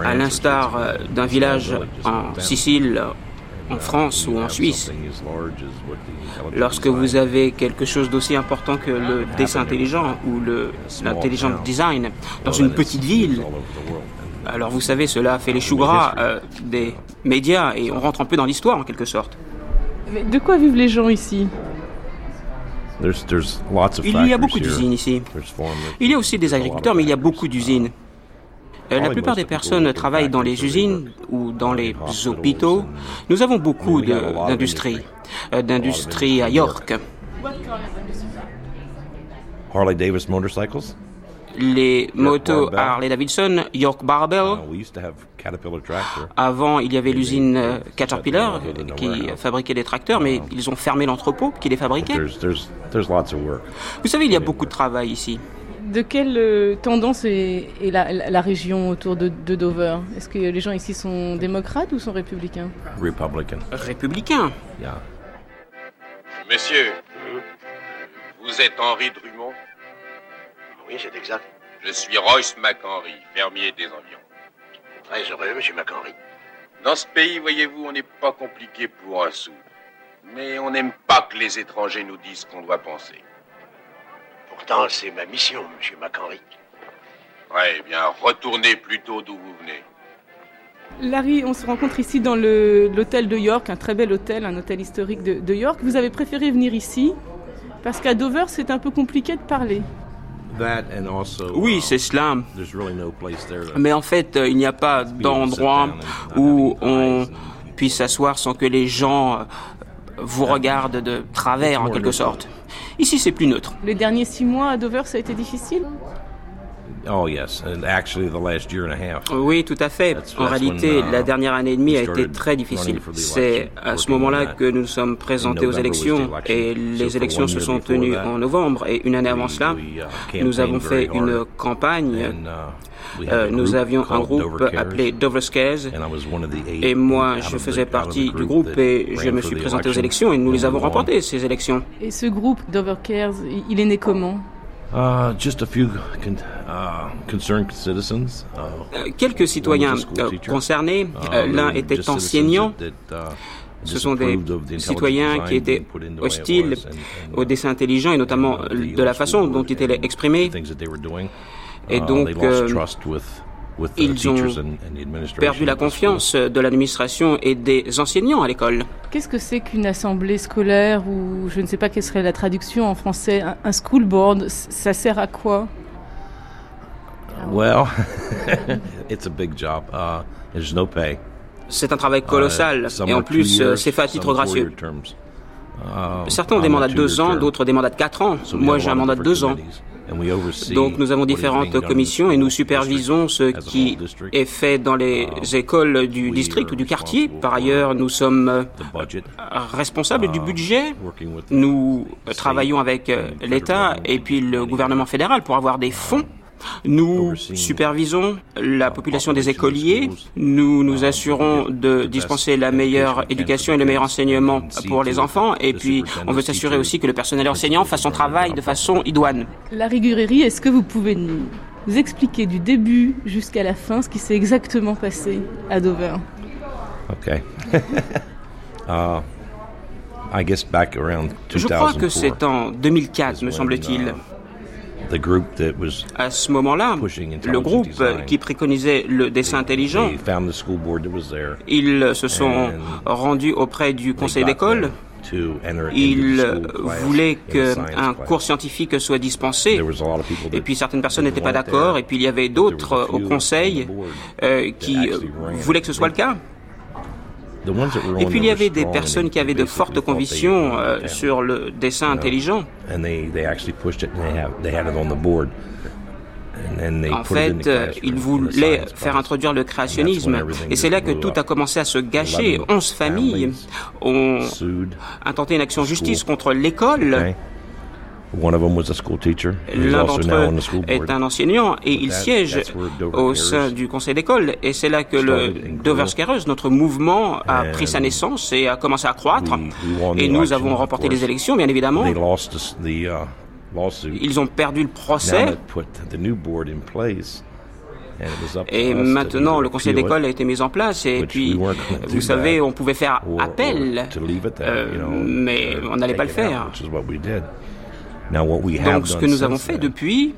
À l'instar euh, d'un village en Sicile, en France ou en Suisse. Lorsque vous avez quelque chose d'aussi important que le dessin intelligent ou l'intelligent design dans une petite ville, alors vous savez, cela fait les choux gras euh, des médias et on rentre un peu dans l'histoire en quelque sorte. Mais de quoi vivent les gens ici? Il y a beaucoup d'usines ici. Il y a aussi des agriculteurs, mais il y a beaucoup d'usines. Euh, la plupart des personnes travaillent dans les usines ou dans les hôpitaux. Nous avons beaucoup d'industries, euh, d'industries à York. Harley Davis motorcycles? Les motos Harley Davidson, York Barbell. Avant, il y avait l'usine euh, Caterpillar qui fabriquait des tracteurs, mais ils ont fermé l'entrepôt qui les fabriquait. Vous savez, il y a beaucoup de travail ici. De quelle euh, tendance est, la, région autour de, Dover? Est-ce que les gens ici sont démocrates ou sont républicains? Républicains. Messieurs, vous êtes Henri Drummond Oui, c'est exact. Je suis Royce McHenry, fermier des environs. Très heureux, monsieur McHenry. Dans ce pays, voyez-vous, on n'est pas compliqué pour un sou. Mais on n'aime pas que les étrangers nous disent ce qu'on doit penser. Pourtant, c'est ma mission, monsieur McHenry. Ouais, eh bien, retournez plutôt d'où vous venez. Larry, on se rencontre ici dans l'hôtel de York, un très bel hôtel, un hôtel historique de York. Vous avez préféré venir ici parce qu'à Dover, c'est un peu compliqué de parler. Oui, c'est cela. Mais en fait, euh, il n'y a pas d'endroit où on puisse s'asseoir sans que les gens euh, vous regardent de travers, en quelque sorte. Ici, c'est plus neutre. Les derniers six mois à Dover, ça a été difficile? Oui, tout à fait. En réalité, uh, la dernière année et demie a été très difficile. C'est à ce moment-là que nous nous sommes présentés aux élections et les élections se sont tenues en novembre et une année avant cela, uh, nous avons fait une campagne. Uh, euh, nous avions un groupe appelé Dover Scares et moi je faisais partie du groupe et je me suis présenté aux élections et nous les avons remportées ces élections. Et ce groupe Dover Cares, il est né comment? Uh, just a few uh, concerned citizens. Uh, quelques citoyens euh, concernés. Uh, euh, l'un était enseignant. Ce sont des citoyens qui étaient hostiles au dessin intelligent et notamment de la façon dont il était exprimé. Et donc, ils ont perdu la confiance de l'administration et des enseignants à l'école. Qu'est-ce que c'est qu'une assemblée scolaire ou je ne sais pas quelle serait la traduction en français, un, school board Ça sert à quoi? Well, it's a big job. Uh, there's no pay. C'est un travail colossal uh, et en plus euh, c'est fait à titre gracieux. Uh, Certains ont des mandats de deux ans, d'autres des mandats de quatre ans. Moi j'ai un mandat de deux ans. Donc nous avons différentes commissions et nous supervisons ce qui est fait dans les uh, écoles du district ou du quartier. Par ailleurs, nous sommes euh, responsables du uh, budget. Nous travaillons avec euh, l'État et puis le gouvernement fédéral pour avoir des fonds nous supervisons la population des écoliers. Nous nous assurons de dispenser la meilleure éducation et le meilleur enseignement pour les enfants. Et puis, on veut s'assurer aussi que le personnel enseignant fasse son travail de façon idoine. La rigurerie, est-ce que vous pouvez nous expliquer du début jusqu'à la fin ce qui s'est exactement passé à Dover? Ok. uh, I guess back around Je crois que c'est en 2004, me semble-t-il. À ce moment-là, le groupe qui préconisait le dessin intelligent, ils se sont rendus auprès du conseil d'école. Ils voulaient qu'un cours scientifique soit dispensé. Et puis certaines personnes n'étaient pas d'accord. Et puis il y avait d'autres au conseil euh, qui voulaient que ce soit le cas. Et puis il y avait des personnes qui avaient de fortes convictions euh, sur le dessin intelligent. En fait, euh, ils voulaient faire introduire le créationnisme. Et c'est là que tout a commencé à se gâcher. Onze familles ont intenté une action justice contre l'école. L'un d'entre eux est un enseignant et il siège au sein du conseil d'école. Et c'est là que le Dover Scareuse, notre mouvement, a pris sa naissance et a commencé à croître. Et nous avons remporté les élections, bien évidemment. Uh, Ils ont perdu le procès. Et maintenant, le conseil d'école a été mis en place. Et puis, vous savez, on pouvait faire appel, euh, mais on n'allait pas le faire. Donc ce que nous avons fait depuis,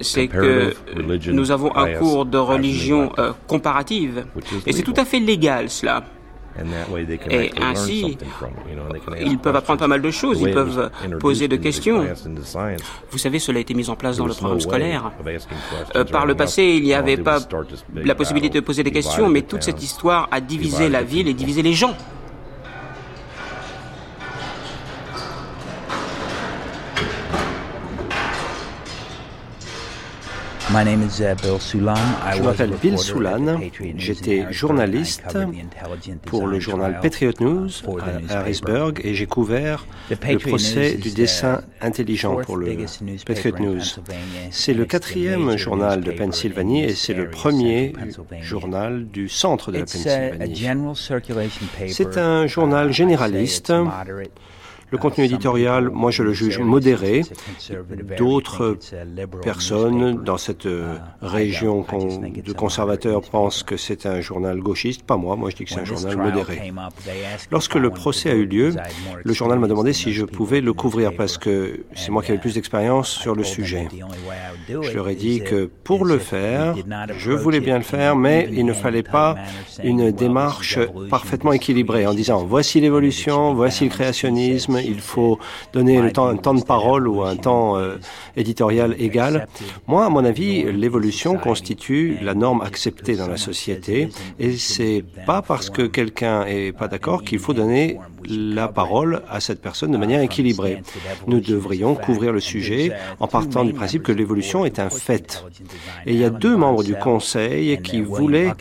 c'est que nous avons un cours de religion euh, comparative. Et c'est tout à fait légal cela. Et ainsi, ils peuvent apprendre pas mal de choses, ils peuvent poser de questions. Vous savez, cela a été mis en place dans le programme scolaire. Euh, par le passé, il n'y avait pas la possibilité de poser des questions, mais toute cette histoire a divisé la ville et divisé les gens. Je m'appelle Bill Soulan, j'étais journaliste pour le journal Patriot News à Harrisburg et j'ai couvert le procès du dessin intelligent pour le Patriot News. C'est le quatrième journal de Pennsylvanie et c'est le premier journal du centre de la Pennsylvanie. C'est un journal généraliste le contenu éditorial, moi je le juge modéré. D'autres personnes dans cette euh, région de conservateurs pensent que c'est un journal gauchiste. Pas moi, moi je dis que c'est un journal modéré. Lorsque le procès a eu lieu, le journal m'a demandé si je pouvais le couvrir parce que c'est moi qui avais le plus d'expérience sur le sujet. Je leur ai dit que pour le faire, je voulais bien le faire, mais il ne fallait pas une démarche parfaitement équilibrée en disant voici l'évolution, voici le créationnisme, il faut donner le temps, un temps de parole ou un temps euh, éditorial égal. Moi, à mon avis, l'évolution constitue la norme acceptée dans la société et c'est pas parce que quelqu'un est pas d'accord qu'il faut donner la parole à cette personne de manière équilibrée. Nous devrions couvrir le sujet en partant du principe que l'évolution est un fait. Et il y a deux membres du Conseil qui voulaient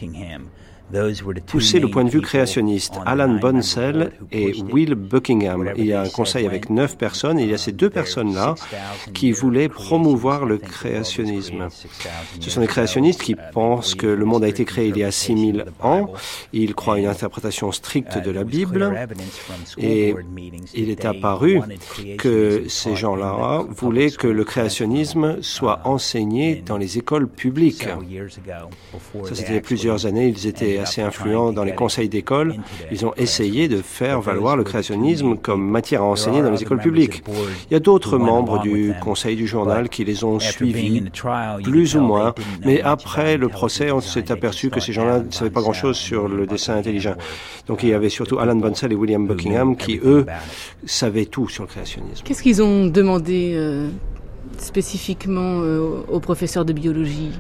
pousser le point de vue créationniste. Alan Bonsell et Will Buckingham. Il y a un conseil avec neuf personnes et il y a ces deux personnes-là qui voulaient promouvoir le créationnisme. Ce sont des créationnistes qui pensent que le monde a été créé il y a 6000 ans. Ils croient à une interprétation stricte de la Bible et il est apparu que ces gens-là voulaient que le créationnisme soit enseigné dans les écoles publiques. Ça, c'était plusieurs années. Ils étaient assez influents dans les conseils d'école, ils ont essayé de faire valoir le créationnisme comme matière à enseigner dans les écoles publiques. Il y a d'autres membres du conseil du journal qui les ont suivis, plus ou moins, mais après le procès, on s'est aperçu que ces gens-là ne savaient pas grand-chose sur le dessin intelligent. Donc il y avait surtout Alan Bonsell et William Buckingham qui, eux, savaient tout sur le créationnisme. Qu'est-ce qu'ils ont demandé euh, spécifiquement euh, aux professeurs de biologie?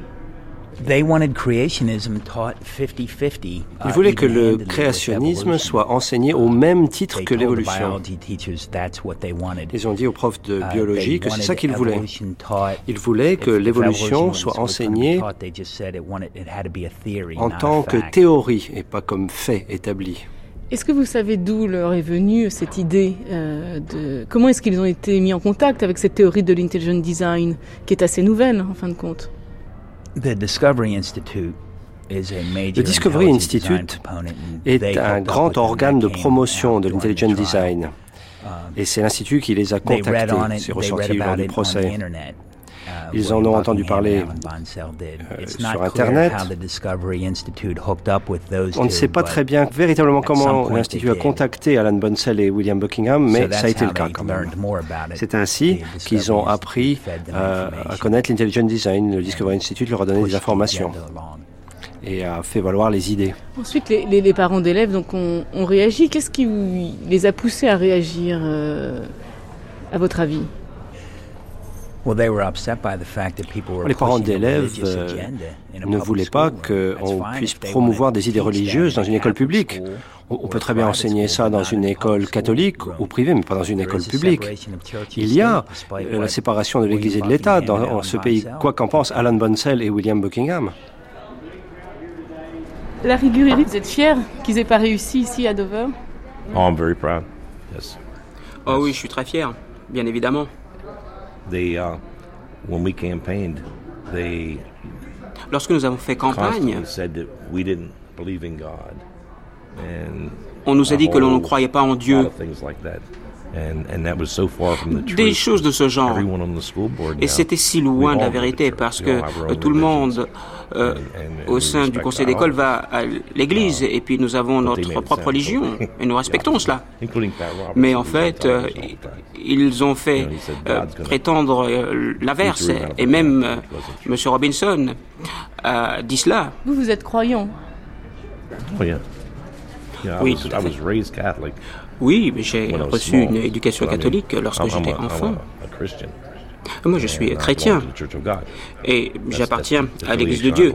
Ils voulaient que le créationnisme soit enseigné au même titre que l'évolution. Ils ont dit aux profs de uh, biologie que c'est ça qu'ils voulaient. Ils voulaient que l'évolution soit enseignée en tant que théorie et pas comme fait établi. Est-ce que vous savez d'où leur est venue cette idée euh, de comment est-ce qu'ils ont été mis en contact avec cette théorie de l'intelligent design qui est assez nouvelle en fin de compte? Le Discovery Institute est un grand organe de promotion de l'intelligent design. Et c'est l'Institut qui les a contactés, c'est ressorti lors du procès. Ils en ont entendu parler euh, sur Internet. On ne sait pas très bien véritablement comment l'Institut a contacté Alan Bonsell et William Buckingham, mais ça a été le cas quand même. C'est ainsi qu'ils ont appris euh, à connaître l'intelligent design. Le Discovery Institute leur a donné des informations et a fait valoir les idées. Ensuite, les, parents d'élèves donc ont, réagi. Qu'est-ce qui les a poussés à réagir, euh, à votre avis? Les parents d'élèves euh, ne voulaient pas qu'on puisse promouvoir des idées religieuses dans une école publique. On peut très bien enseigner ça dans une école catholique ou privée, mais pas dans une école publique. Il y a euh, la séparation de l'Église et de l'État dans ce pays, quoi qu'en pensent Alan Bonsell et William Buckingham. La Rigurie, vous êtes fiers qu'ils aient pas réussi ici à Dover? Oh, I'm very proud. Yes. Oh oui, je suis très fier, bien évidemment. Uh, Lorsque nous avons fait campagne, on nous a dit que l'on ne croyait pas en Dieu. Des choses de ce genre. Et c'était si loin de la vérité parce que euh, tout le monde euh, au sein du conseil d'école va à l'église et puis nous avons notre propre religion et nous respectons cela. Mais en fait, euh, ils ont fait prétendre l'inverse et même M. Robinson a dit cela. Vous, vous êtes croyant? Oh, Oui, tout à fait. Oui, mais j'ai reçu une éducation catholique lorsque j'étais enfant. Moi, je suis chrétien et j'appartiens à l'Église de Dieu.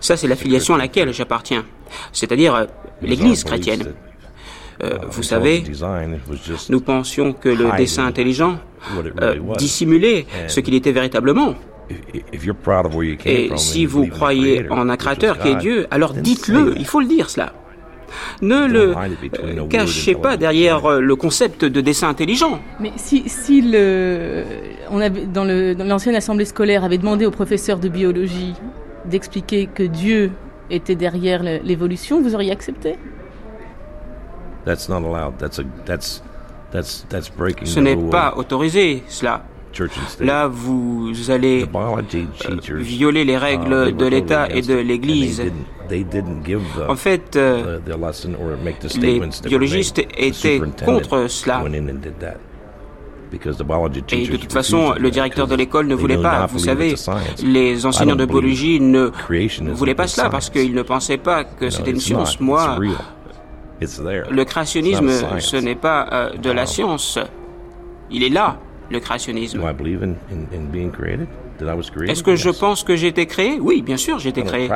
Ça, c'est l'affiliation à laquelle j'appartiens, c'est-à-dire euh, l'Église chrétienne. Euh, vous savez, nous pensions que le dessin intelligent euh, dissimulait ce qu'il était véritablement. Et si vous croyez en un créateur qui est Dieu, alors dites-le, il faut le dire cela. Ne le cachez pas derrière euh, le concept de dessin intelligent. Mais si, si le, on avait, dans l'ancienne assemblée scolaire avait demandé au professeur de biologie d'expliquer que Dieu était derrière l'évolution, vous auriez accepté? Ce n'est pas autorisé, cela. Là, vous allez euh, violer les règles uh, de l'État et de l'Église. En fait, euh, les biologistes étaient contre cela. Et de toute façon, le directeur de l'école ne voulait pas. Vous savez, les enseignants de biologie ne voulaient pas cela parce qu'ils ne pensaient pas que c'était une science. Moi, le créationnisme, ce n'est pas euh, de la science. Il est là le créationnisme. Est-ce que je pense que j'ai été créé? Oui, bien sûr, j'ai été créé.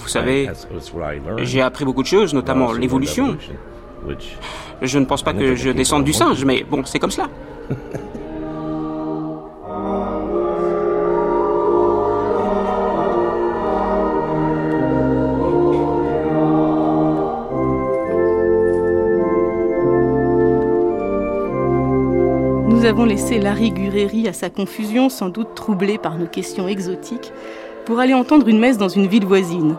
Vous savez, j'ai appris beaucoup de choses, notamment l'évolution. Je ne pense pas que je descende du singe, mais bon, c'est comme cela. avons laissé Larry Gureri à sa confusion, sans doute troublé par nos questions exotiques, pour aller entendre une messe dans une ville voisine.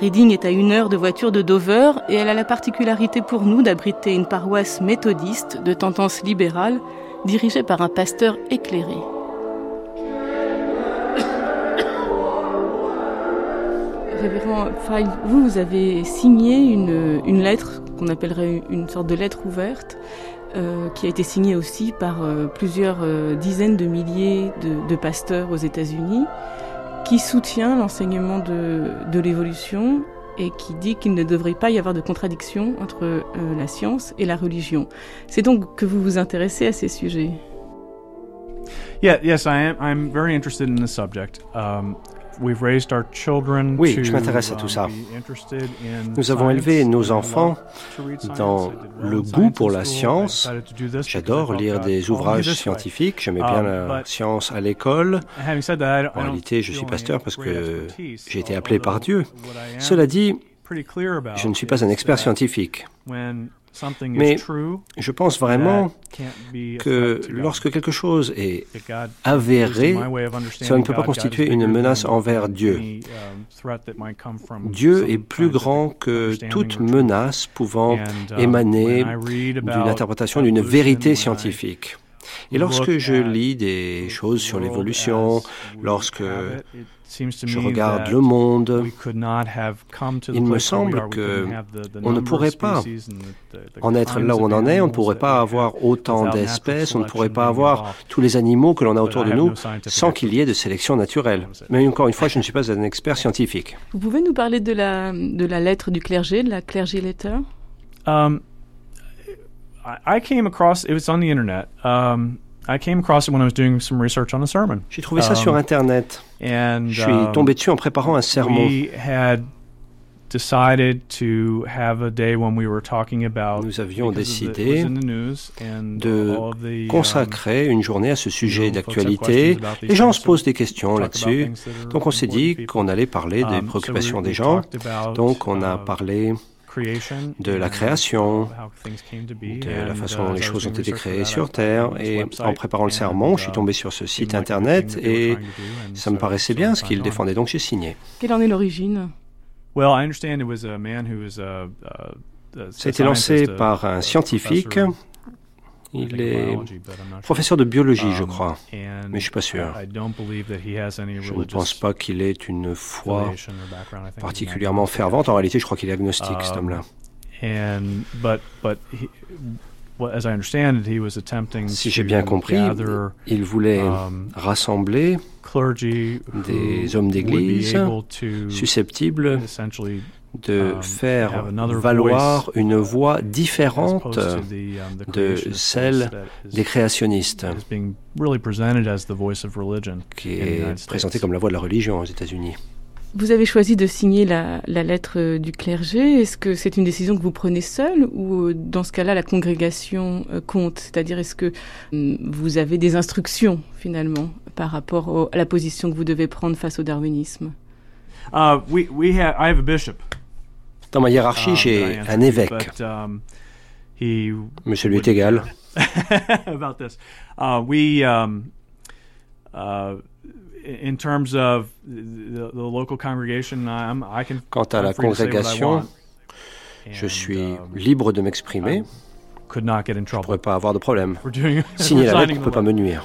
Reading est à une heure de voiture de Dover et elle a la particularité pour nous d'abriter une paroisse méthodiste de tendance libérale dirigée par un pasteur éclairé. Révérend vous, vous avez signé une lettre qu'on appellerait une sorte de lettre ouverte euh, qui a été signé aussi par euh, plusieurs euh, dizaines de milliers de, pasteurs aux États-Unis, qui soutient l'enseignement de, de l'évolution et qui dit qu'il ne devrait pas y avoir de contradiction entre la science et la religion. C'est donc que vous vous intéressez à ces sujets? Yeah, yes, I am. I'm very interested in this subject. Um, oui, je m'intéresse à tout ça. Nous avons élevé nos enfants dans le goût pour la science. J'adore lire des ouvrages scientifiques. J'aimais bien um, la science à l'école. En réalité, je suis pasteur parce que j'ai été appelé par Dieu. Cela dit, je ne suis pas un expert scientifique. Mais je pense vraiment que lorsque quelque chose est avéré, cela ne peut pas constituer une menace envers Dieu. Um, Dieu est plus grand que toute menace pouvant um, émaner d'une interprétation d'une vérité scientifique. Et lorsque je lis des choses sur l'évolution, lorsque je regarde le monde. Il me semble que on ne pourrait pas en être là où on en est, on ne pourrait pas avoir autant d'espèces, on ne pourrait pas avoir tous les animaux que l'on a autour de nous sans qu'il y ait de sélection naturelle. Mais encore une fois, je ne suis pas un expert scientifique. Vous pouvez nous parler de la, de la lettre du clergé, de la clergé letter? Um, I came across, it was on the internet. Um, j'ai trouvé ça sur um, Internet. Je suis um, tombé dessus en préparant un sermon. Nous avions décidé de consacrer une journée à ce sujet d'actualité. Les gens se posent des questions là-dessus. Donc on s'est dit qu'on allait parler des um, préoccupations des gens. Donc on a parlé de la création, de la façon dont les uh, choses ont été créées sur Terre. Et en préparant le sermon, je suis uh, tombé sur ce site internet et ça me paraissait bien ce qu'il défendait, donc j'ai signé. Quelle en est l'origine? Ça a été lancé par un scientifique il est professeur de biologie, je um, crois, mais je ne suis pas sûr. Je ne pense pas qu'il ait une foi particulièrement fervente. En réalité, je crois qu'il est agnostique, cet um, homme-là. Si j'ai bien compris, il voulait um, rassembler des hommes d'église susceptibles de um, faire valoir une voix différente um, de celle des créationnistes, qui est présentée comme la voix de la religion aux États-Unis. Vous avez choisi de signer la, lettre du clergé. Est-ce que c'est une décision que vous prenez seule ou dans ce cas-là la congrégation compte? C'est-à-dire est-ce que hum, vous avez des instructions finalement par rapport à la position que vous devez prendre face au darwinisme? Uh, we, we have, I have a bishop. Dans ma hiérarchie, um, j'ai un évêque. Um, Monsieur lui est égal. about this. Uh, we, um, uh, in terms of the, the local congregation, I'm, I can. Quant à la congrégation, je suis um, libre de m'exprimer. Je ne pourrais pas avoir de problème. Signer la lettre ne peut pas me nuire.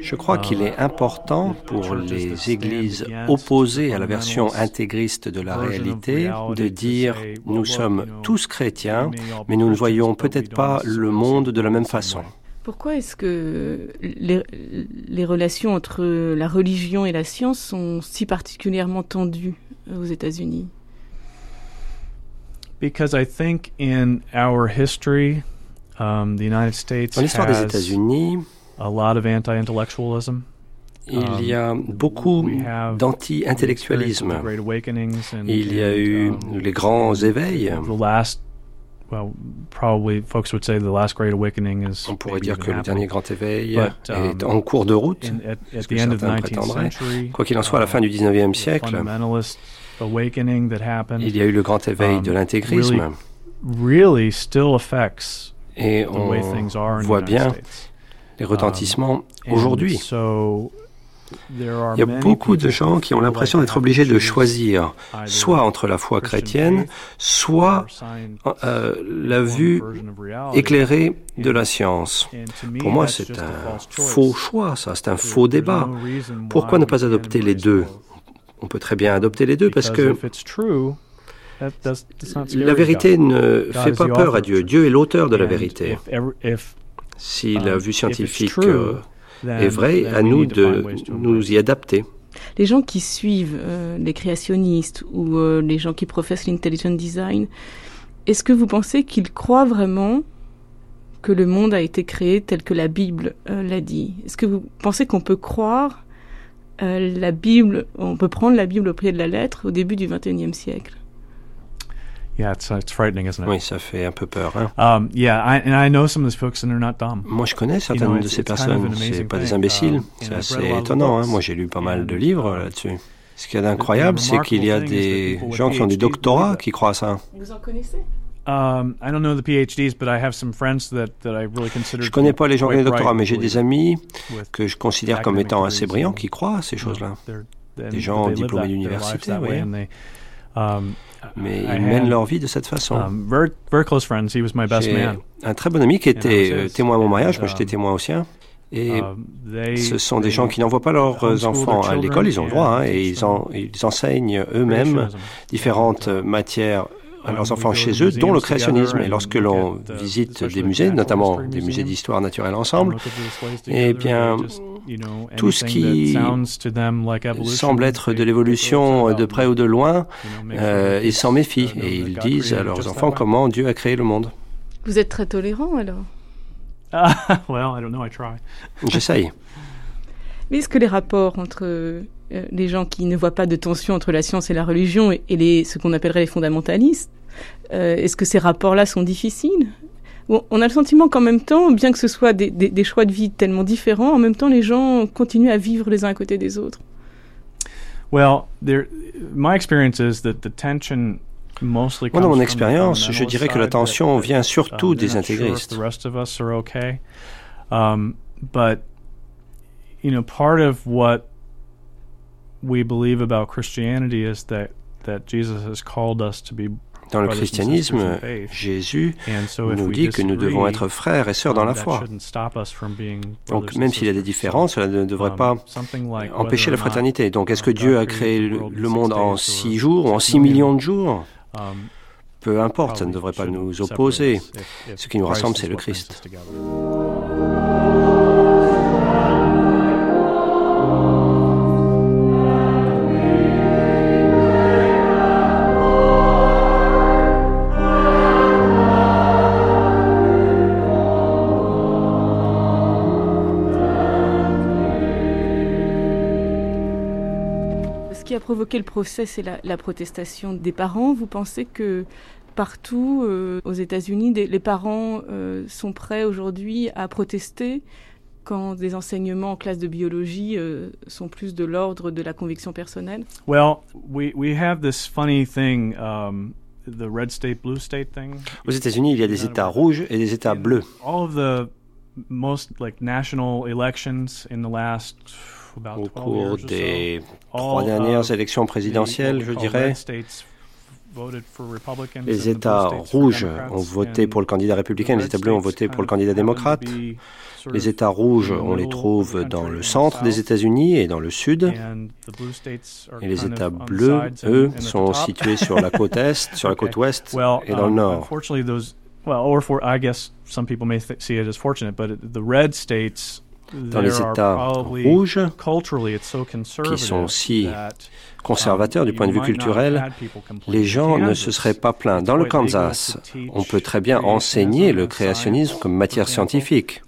Je crois qu'il est important pour les églises opposées à la version intégriste de la réalité de dire nous sommes tous chrétiens, mais nous ne voyons peut-être pas le monde de la même façon. Pourquoi est-ce que les, les, relations entre la religion et la science sont si particulièrement tendues aux États-Unis? Because I think in our history, Um, Dans l'histoire des États-Unis, il y a beaucoup d'anti-intellectualisme. Il y a eu les grands éveils. On pourrait dire que le dernier grand éveil est en cours de route, ce que certains prétendraient. Quoi qu'il en soit, à la fin du 19e siècle, il y a eu le grand éveil de um, l'intégrisme. Et on voit bien les retentissements um, aujourd'hui. Il y a beaucoup de gens qui ont l'impression d'être obligés de choisir soit entre la foi chrétienne, soit euh, la vue éclairée de la science. Pour moi, c'est un faux choix, ça, c'est un faux débat. Pourquoi ne pas adopter les deux? On peut très bien adopter les deux parce que la vérité ne fait pas peur à Dieu. Dieu est l'auteur de la vérité. Si la vue scientifique euh, est vraie, à nous de nous y adapter. Les gens qui suivent euh, les créationnistes ou euh, les gens qui professent l'intelligent design, est-ce que vous pensez qu'ils croient vraiment que le monde a été créé tel que la Bible l'a dit? Est-ce que vous pensez qu'on peut croire la Bible, on peut prendre la Bible au pied de la lettre au début du XXIe siècle? Yeah, it's, it's frightening, isn't it? Oui, ça fait un peu peur. Hein? Um, yeah, I, and I know some of these folks, and they're not dumb. Moi, je connais certaines you know, de ces personnes. C'est pas des imbéciles. Um, c'est assez étonnant. Hein? Moi, j'ai lu pas mal de livres là-dessus. Ce qui est incroyable, c'est qu'il y a des gens qui ont des doctorats qui croient à ça. Vous en connaissez? Um, I don't know the PhDs, but I have some friends that, that I really consider je connais pas les gens qui ont des doctorats, mais j'ai des amis que je considère comme étant assez brillants qui croient à ces choses-là. Des gens diplômés d'université, oui. Mais ils mènent leur vie de cette façon. Um, J'ai un très bon ami qui était euh, témoin à mon mariage, moi j'étais um, témoin au sien. Et um, ce sont des gens qui n'envoient pas leurs enfants à l'école, ils ont le droit, hein, et ils, en, ils enseignent eux-mêmes différentes matières à leurs enfants chez eux, dont le créationnisme. Et lorsque l'on visite des musées, notamment des musées d'histoire naturelle ensemble, eh bien, tout ce qui semble être de l'évolution de près ou de loin, euh, ils s'en méfient et ils disent à leurs enfants comment Dieu a créé le monde. Vous êtes très tolérant alors J'essaye. Mais est-ce que les rapports entre euh, les gens qui ne voient pas de tension entre la science et la religion et, les, ce qu'on appellerait les fondamentalistes, euh, est-ce que ces rapports-là sont difficiles? On a le sentiment qu'en même temps, bien que ce soit des, choix de vie tellement différents, en même temps, les gens continuent à vivre les uns à côté des autres. Well, my experience is that the tension moi, dans mon expérience, je dirais que la tension vient surtout um, des intégristes. Um, but you know, part of what we believe about Christianity is that that Jesus has called us to be Dans le christianisme, Jésus nous dit que nous devons être frères et sœurs dans la foi. Donc même s'il y a des différences, cela ne devrait pas empêcher la fraternité. Donc est-ce que Dieu a créé le monde en six jours ou en six millions de jours? Peu importe, ça ne devrait pas nous opposer. Ce qui nous rassemble, c'est le Christ. Provoqué le procès, c'est la, protestation des parents. Vous pensez que partout euh, aux États-Unis, les parents euh, sont prêts aujourd'hui à protester quand des enseignements en classe de biologie euh, sont plus de l'ordre de la conviction personnelle? Well, we, we have this funny thing. Um, the red state, blue state thing. Aux États-Unis, il y a des États rouges et des États bleus. All of the most like national elections in the last au cours des trois dernières élections présidentielles, je dirais, les États rouges ont voté pour le candidat républicain, les États bleus ont voté pour le candidat démocrate. Les États rouges, on les trouve dans le centre des États-Unis et dans le sud. Et les États bleus, eux, sont situés sur la côte est, sur la côte ouest et dans le nord. Well, or for I guess some people may see it as fortunate, but the red states dans les États rouges, qui sont si conservateurs du point de vue culturel, les gens ne se seraient pas plaints. Dans le Kansas, on peut très bien enseigner le créationnisme comme matière scientifique.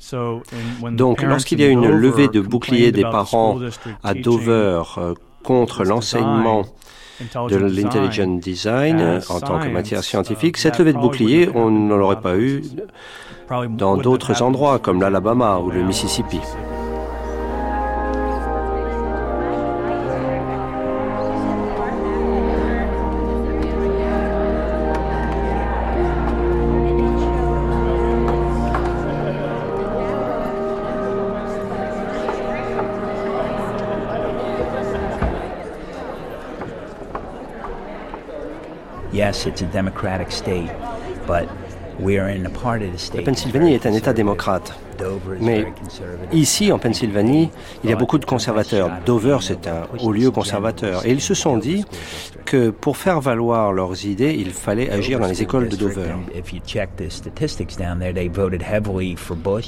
Donc, lorsqu'il y a une levée de bouclier des parents à Dover euh, contre l'enseignement de l'intelligent design en tant que matière scientifique, cette levée de bouclier, on ne l'aurait pas eu dans d'autres endroits comme l'Alabama ou le Mississippi. La Pennsylvanie est un État démocrate. Mais ici, en Pennsylvanie, il y a beaucoup de conservateurs. Dover, c'est un haut lieu conservateur. Et ils se sont dit que pour faire valoir leurs idées, il fallait agir dans les écoles de Dover.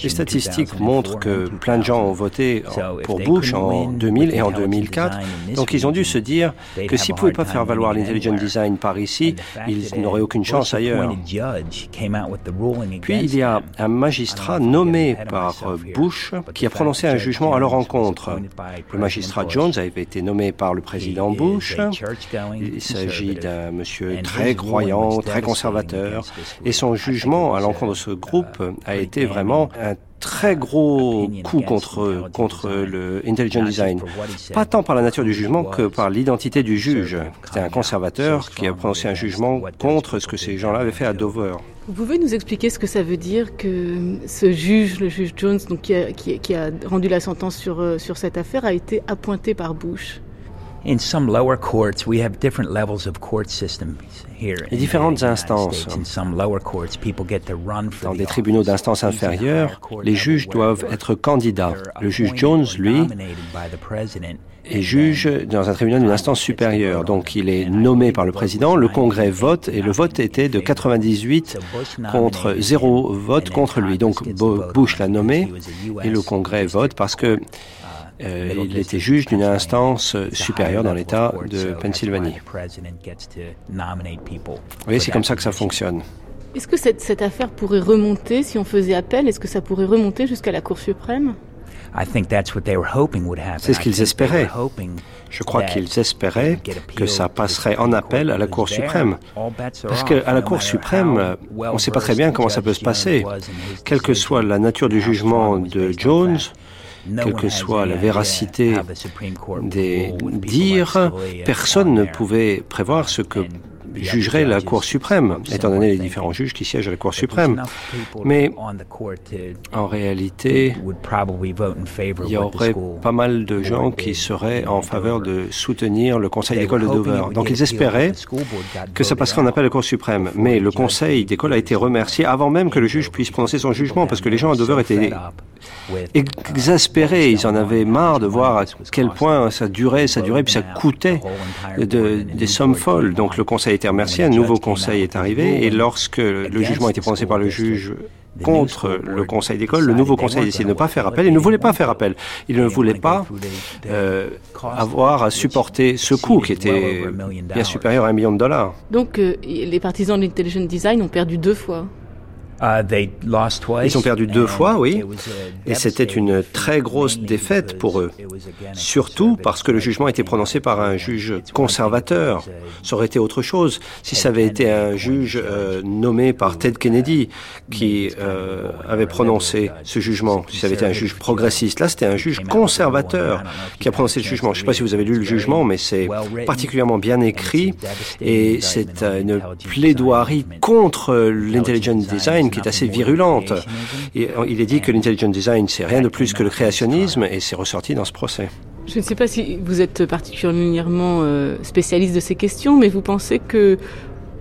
Les statistiques montrent que plein de gens ont voté pour Bush en 2000 et en 2004. Donc ils ont dû se dire que s'ils ne pouvaient pas faire valoir l'intelligent design par ici, ils n'auraient aucune chance ailleurs. Puis il y a un magistrat nommé par Bush qui a prononcé un jugement à leur encontre. Le magistrat Jones a été nommé par le président Bush. Il s'agit d'un monsieur très croyant, très conservateur, et son jugement à l'encontre de ce groupe a été vraiment un très gros coup contre, contre le intelligent design. Pas tant par la nature du jugement que par l'identité du juge. C'était un conservateur qui a prononcé un jugement contre ce que ces gens-là avaient fait à Dover. Vous pouvez nous expliquer ce que ça veut dire que ce juge, le juge Jones, donc qui, a, qui, a rendu la sentence sur, euh, sur cette affaire, a été appointé par Bush? In some lower courts, we have different levels of court systems here. Les différentes instances. Dans des tribunaux d'instance inférieure, les juges doivent être candidats. Le juge Jones, lui, est juge dans un tribunal d'une instance supérieure. Donc il est nommé par le président, le Congrès vote et le vote était de 98 contre 0 vote contre lui. Donc Bush l'a nommé et le Congrès vote parce que euh, il était juge d'une instance supérieure dans l'État de Pennsylvanie. Vous voyez, c'est comme ça que ça fonctionne. Est-ce que cette, cette affaire pourrait remonter, si on faisait appel, est-ce que ça pourrait remonter jusqu'à la Cour suprême? C'est ce qu'ils espéraient. Je crois qu'ils espéraient que ça passerait en appel à la Cour suprême. Parce qu'à la Cour suprême, on ne sait pas très bien comment ça peut se passer. Quelle que soit la nature du jugement de Jones, quelle que soit la véracité des dires, personne ne pouvait prévoir ce que jugerait la Cour suprême, étant donné les différents juges qui siègent à la Cour suprême. Mais en réalité, il y aurait pas mal de gens qui seraient en faveur de soutenir le conseil d'école de Dover. Donc ils espéraient que ça passerait en appel à la Cour suprême. Mais le conseil d'école a été remercié avant même que le juge puisse prononcer son jugement, parce que les gens à Dover étaient exaspérés. Ils en avaient marre de voir à quel point ça durait, ça durait, puis ça coûtait de, des sommes folles. Donc le conseil remercié, un nouveau conseil est arrivé, et lorsque le jugement a été prononcé par le juge contre le conseil d'école, le nouveau conseil a décidé de ne pas faire appel. Il ne voulait pas faire appel. Il ne voulait pas euh, avoir à supporter ce coût qui était bien supérieur à un million de dollars. Donc euh, les partisans de l'intelligent design ont perdu deux fois. Uh, Ils ont perdu deux fois, oui, et c'était une très grosse défaite pour eux, surtout parce que le jugement a été prononcé par un juge conservateur. Ça aurait été autre chose si ça avait été un juge euh, nommé par Ted Kennedy qui euh, avait prononcé ce jugement, si ça avait été un juge progressiste. Là, c'était un juge conservateur qui a prononcé le jugement. Je ne sais pas si vous avez lu le jugement, mais c'est particulièrement bien écrit. et c'est une plaidoirie contre l'intelligent design qui est assez virulente. Et il est dit que l'intelligent design, c'est rien de plus que le créationnisme, et c'est ressorti dans ce procès. Je ne sais pas si vous êtes particulièrement euh, spécialiste de ces questions, mais vous pensez que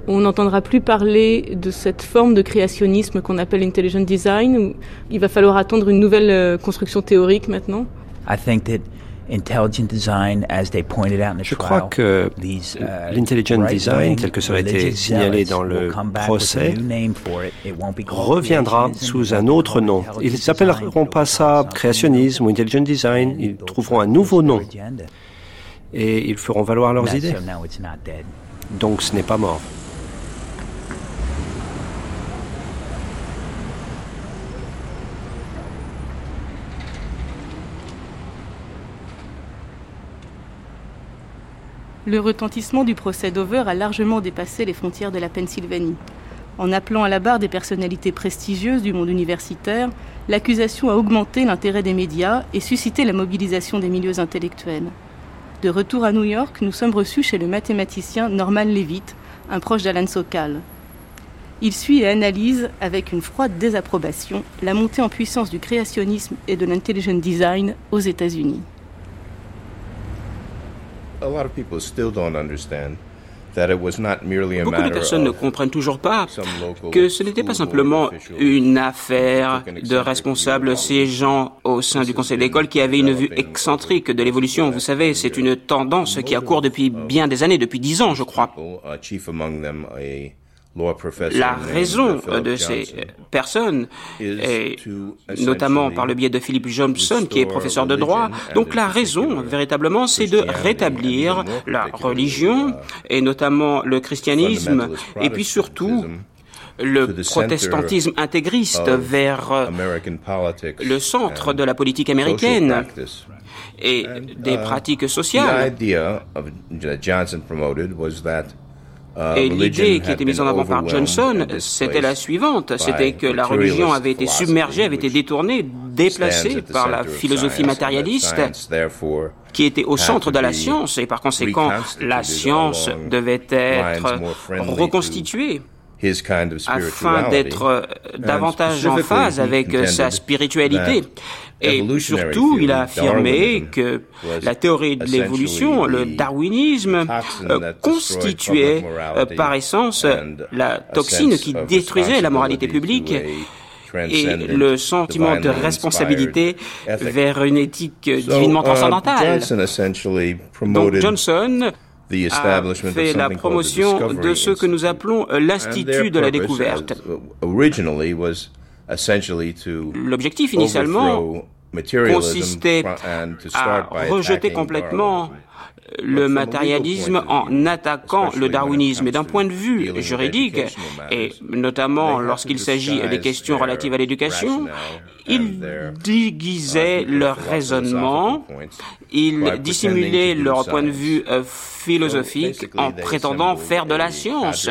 on n'entendra plus parler de cette forme de créationnisme qu'on appelle intelligent design, ou il va falloir attendre une nouvelle euh, construction théorique maintenant? Je crois que uh, l'intelligent design, tel que cela a été signalé dans le procès, reviendra sous un autre nom. Ils n'appelleront pas ça créationnisme ou intelligent design, ils trouveront un nouveau nom et ils feront valoir leurs idées. Donc ce n'est pas mort. Le retentissement du procès Dover a largement dépassé les frontières de la Pennsylvanie. En appelant à la barre des personnalités prestigieuses du monde universitaire, l'accusation a augmenté l'intérêt des médias et suscité la mobilisation des milieux intellectuels. De retour à New York, nous sommes reçus chez le mathématicien Norman Levitt, un proche d'Alan Sokal. Il suit et analyse avec une froide désapprobation la montée en puissance du créationnisme et de l'intelligent design aux États-Unis. Beaucoup de personnes ne comprennent toujours pas que ce n'était pas simplement une affaire de responsables siégeant au sein du conseil d'école qui avaient une vue excentrique de l'évolution. Vous savez, c'est une tendance qui a cours depuis bien des années, depuis dix ans, je crois. La raison de ces personnes, est, notamment par le biais de Philip Johnson, qui est professeur de droit, donc la raison, véritablement, c'est de rétablir la religion, et notamment le christianisme, et puis surtout le protestantisme intégriste vers le centre de la politique américaine et des pratiques sociales. Uh, Et l'idée qui était mise en avant par Johnson, c'était la suivante, c'était que la religion avait été submergée, avait été détournée, déplacée par la philosophie matérialiste qui était au centre de la science. Et par conséquent la science devait être reconstituée afin d'être davantage en phase avec sa spiritualité. Et surtout, il a affirmé que la théorie de l'évolution, le darwinisme, euh, constituait euh, par essence la toxine qui détruisait la moralité publique et le sentiment de responsabilité vers une éthique divinement uh, transcendantale. Donc Johnson a fait la promotion de ce que nous appelons l'Institut de la découverte. L'objectif initialement consistait à rejeter complètement le matérialisme en attaquant le darwinisme. Et d'un point de vue juridique, et notamment lorsqu'il s'agit des questions relatives à l'éducation, ils déguisaient leur raisonnement, ils dissimulaient leur point de vue philosophique en prétendant faire de la science.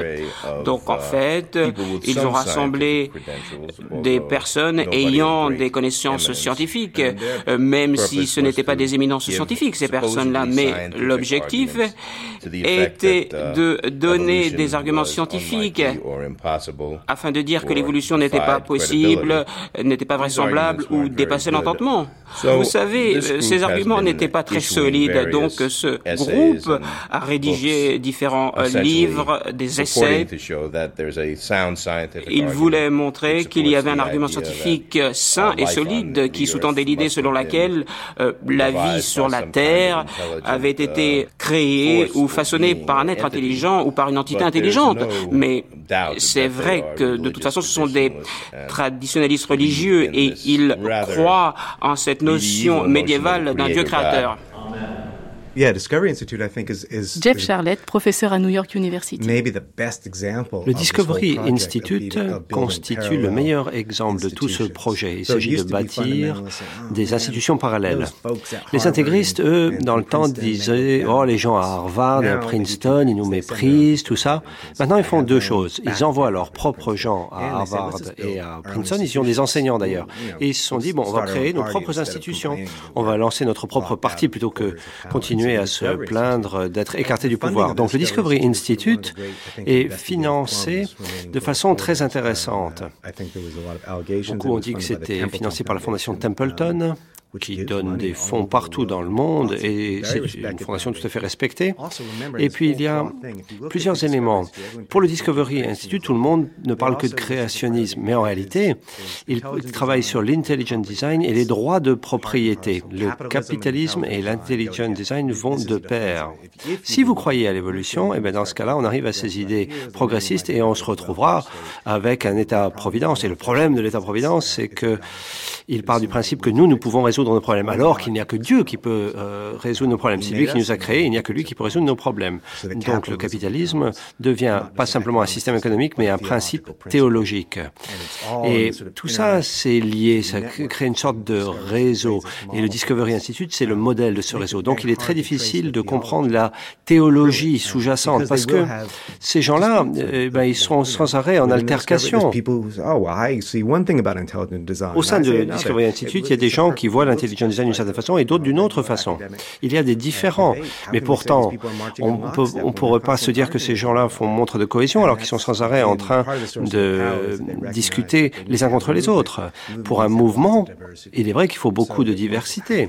Donc en fait, ils ont rassemblé des personnes ayant des connaissances scientifiques, euh, même si ce n'étaient pas des éminences scientifiques, ces personnes-là, mais L'objectif était uh, de donner des arguments scientifiques afin de dire que l'évolution n'était pas possible, n'était pas vraisemblable ou dépassait l'entendement. Vous savez, ces arguments n'étaient pas très solides, donc ce groupe a rédigé différents livres, des essais. Il voulait montrer qu'il y avait un argument scientifique sain et solide qui sous-tendait l'idée selon laquelle euh, la vie sur la Terre avait été créée ou façonnée par un être intelligent ou par une entité intelligente. Mais c'est vrai que de toute façon, ce sont des traditionnalistes religieux et ils croient en cette notion médiévale d'un Dieu créateur. Jeff Charlotte, professeur à New York University. Le Discovery Institute constitue le meilleur exemple de tout ce projet. Il s'agit de bâtir des institutions parallèles. Les intégristes, eux, dans le temps, disaient Oh, les gens à Harvard, à Princeton, ils nous méprisent, tout ça. Maintenant, ils font deux choses. Ils envoient leurs propres gens à Harvard et à Princeton. Ils y ont des enseignants d'ailleurs. Et ils se sont dit Bon, on va créer nos propres institutions. On va lancer notre propre parti plutôt que continuer à se plaindre d'être écarté du pouvoir. Donc le Discovery Institute est financé de façon très intéressante. Beaucoup ont dit que c'était financé par la fondation Templeton qui donne des fonds partout dans le monde et c'est une fondation tout à fait respectée. Et puis il y a plusieurs éléments. Pour le Discovery Institute, tout le monde ne parle que de créationnisme, mais en réalité, il travaille sur l'intelligent design et les droits de propriété. Le capitalisme et l'intelligent design vont de pair. Si vous croyez à l'évolution, et eh bien dans ce cas-là, on arrive à ces idées progressistes et on se retrouvera avec un État-providence. Et le problème de l'État-providence, c'est que il part du principe que nous, nous pouvons résoudre nos problèmes, alors qu'il n'y a que Dieu qui peut euh, résoudre nos problèmes. C'est lui qui nous a créés, il n'y a que lui qui peut résoudre nos problèmes. Donc le capitalisme devient pas simplement un système économique, mais un principe théologique. Et tout ça, c'est lié, ça crée une sorte de réseau. Et le Discovery Institute, c'est le modèle de ce réseau. Donc il est très difficile de comprendre la théologie sous-jacente, parce que ces gens-là, eh ben, ils sont sans arrêt en altercation. Au sein de Discovery Institute, il y a des gens qui voient l'intelligence design d'une certaine façon et d'autres d'une autre façon. Il y a des différents, mais pourtant, on ne pourrait pas se dire que ces gens-là font montre de cohésion alors qu'ils sont sans arrêt en train de discuter les uns contre les autres. Pour un mouvement, il est vrai qu'il faut beaucoup de diversité.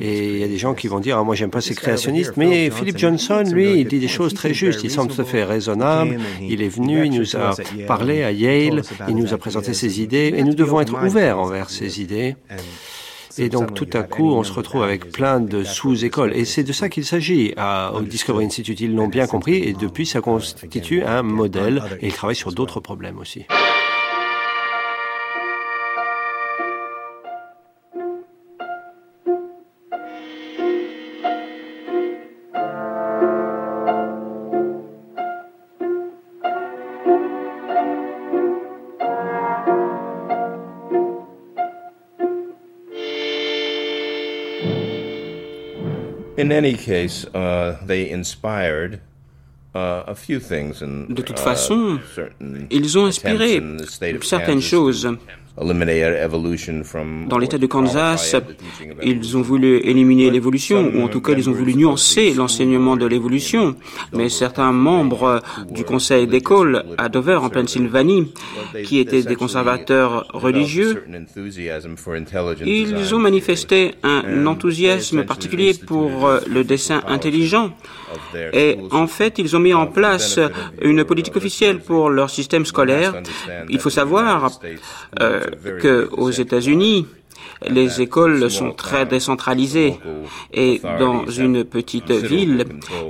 Et il y a des gens qui vont dire, ah, moi j'aime pas ces créationnistes, mais Philip Johnson, lui, il dit des choses très justes, il semble tout à fait raisonnable, il est venu, il nous a parlé à Yale, il nous a présenté ses idées, et nous devons être ouverts envers ces idées. Et donc tout à coup, on se retrouve avec plein de sous-écoles. Et c'est de ça qu'il s'agit au Discovery Institute. Ils l'ont bien compris et depuis, ça constitue un modèle et ils travaillent sur d'autres problèmes aussi. De toute façon, ils ont inspiré certaines choses. Dans l'État de Kansas, ils ont voulu éliminer l'évolution, ou en tout cas ils ont voulu nuancer l'enseignement de l'évolution. Mais certains membres du conseil d'école à Dover, en Pennsylvanie, qui étaient des conservateurs religieux, ils ont manifesté un enthousiasme particulier pour euh, le dessin intelligent. Et en fait, ils ont mis en place une politique officielle pour leur système scolaire. Il faut savoir euh, que aux États-Unis, les écoles sont très décentralisées et dans une petite ville,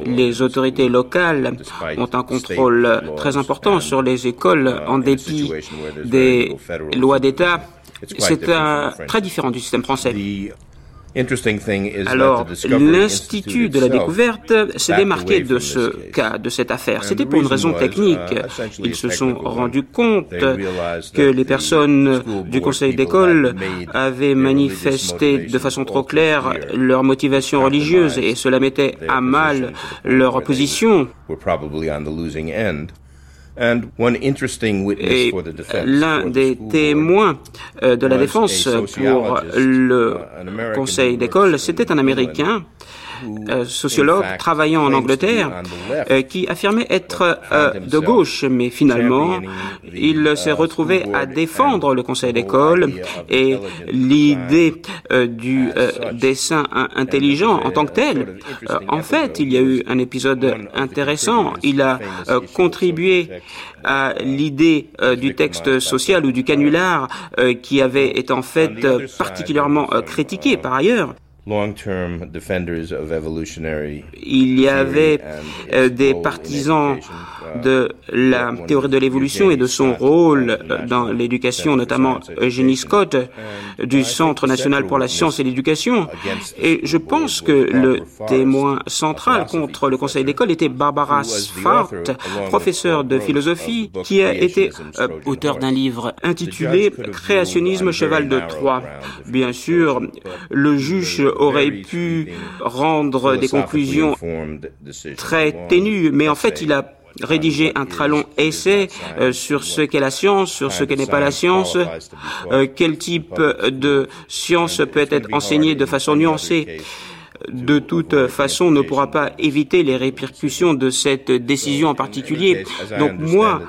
les autorités locales ont un contrôle très important sur les écoles en dépit des lois d'État. C'est très différent du système français. Alors, l'Institut de la découverte s'est démarqué de ce cas, de cette affaire. C'était pour une raison technique. Uh, Ils se sont rendus compte que les personnes du conseil d'école avaient manifesté de façon trop claire leur motivation religieuse et cela mettait à mal leur position. Et l'un des témoins de la défense pour le conseil d'école, c'était un Américain euh, sociologue travaillant en Angleterre euh, qui affirmait être de gauche, mais finalement, il s'est retrouvé à défendre le conseil d'école et l'idée du dessin intelligent en tant que tel. en fait, il y a eu un épisode intéressant. Il a contribué à l'idée du texte social ou du canular qui avait été en fait particulièrement critiqué par ailleurs. Il y avait euh, des partisans uh, de la théorie de l'évolution et de son rôle dans l'éducation, notamment Eugénie Scott du Centre national pour la science et l'éducation. Et je pense que le témoin central contre le conseil d'école était Barbara Sfart, professeure de philosophie, qui a été euh, auteur d'un livre intitulé Créationnisme cheval de Troie. Bien sûr, le juge aurait pu rendre des conclusions très ténues, mais en fait, il a rédigé un très long essai euh, sur ce qu'est la science, sur ce qu'est n'est pas la science, euh, quel type de science peut être enseignée de façon nuancée de toute façon ne pourra pas éviter les répercussions de cette décision en particulier. Donc moi,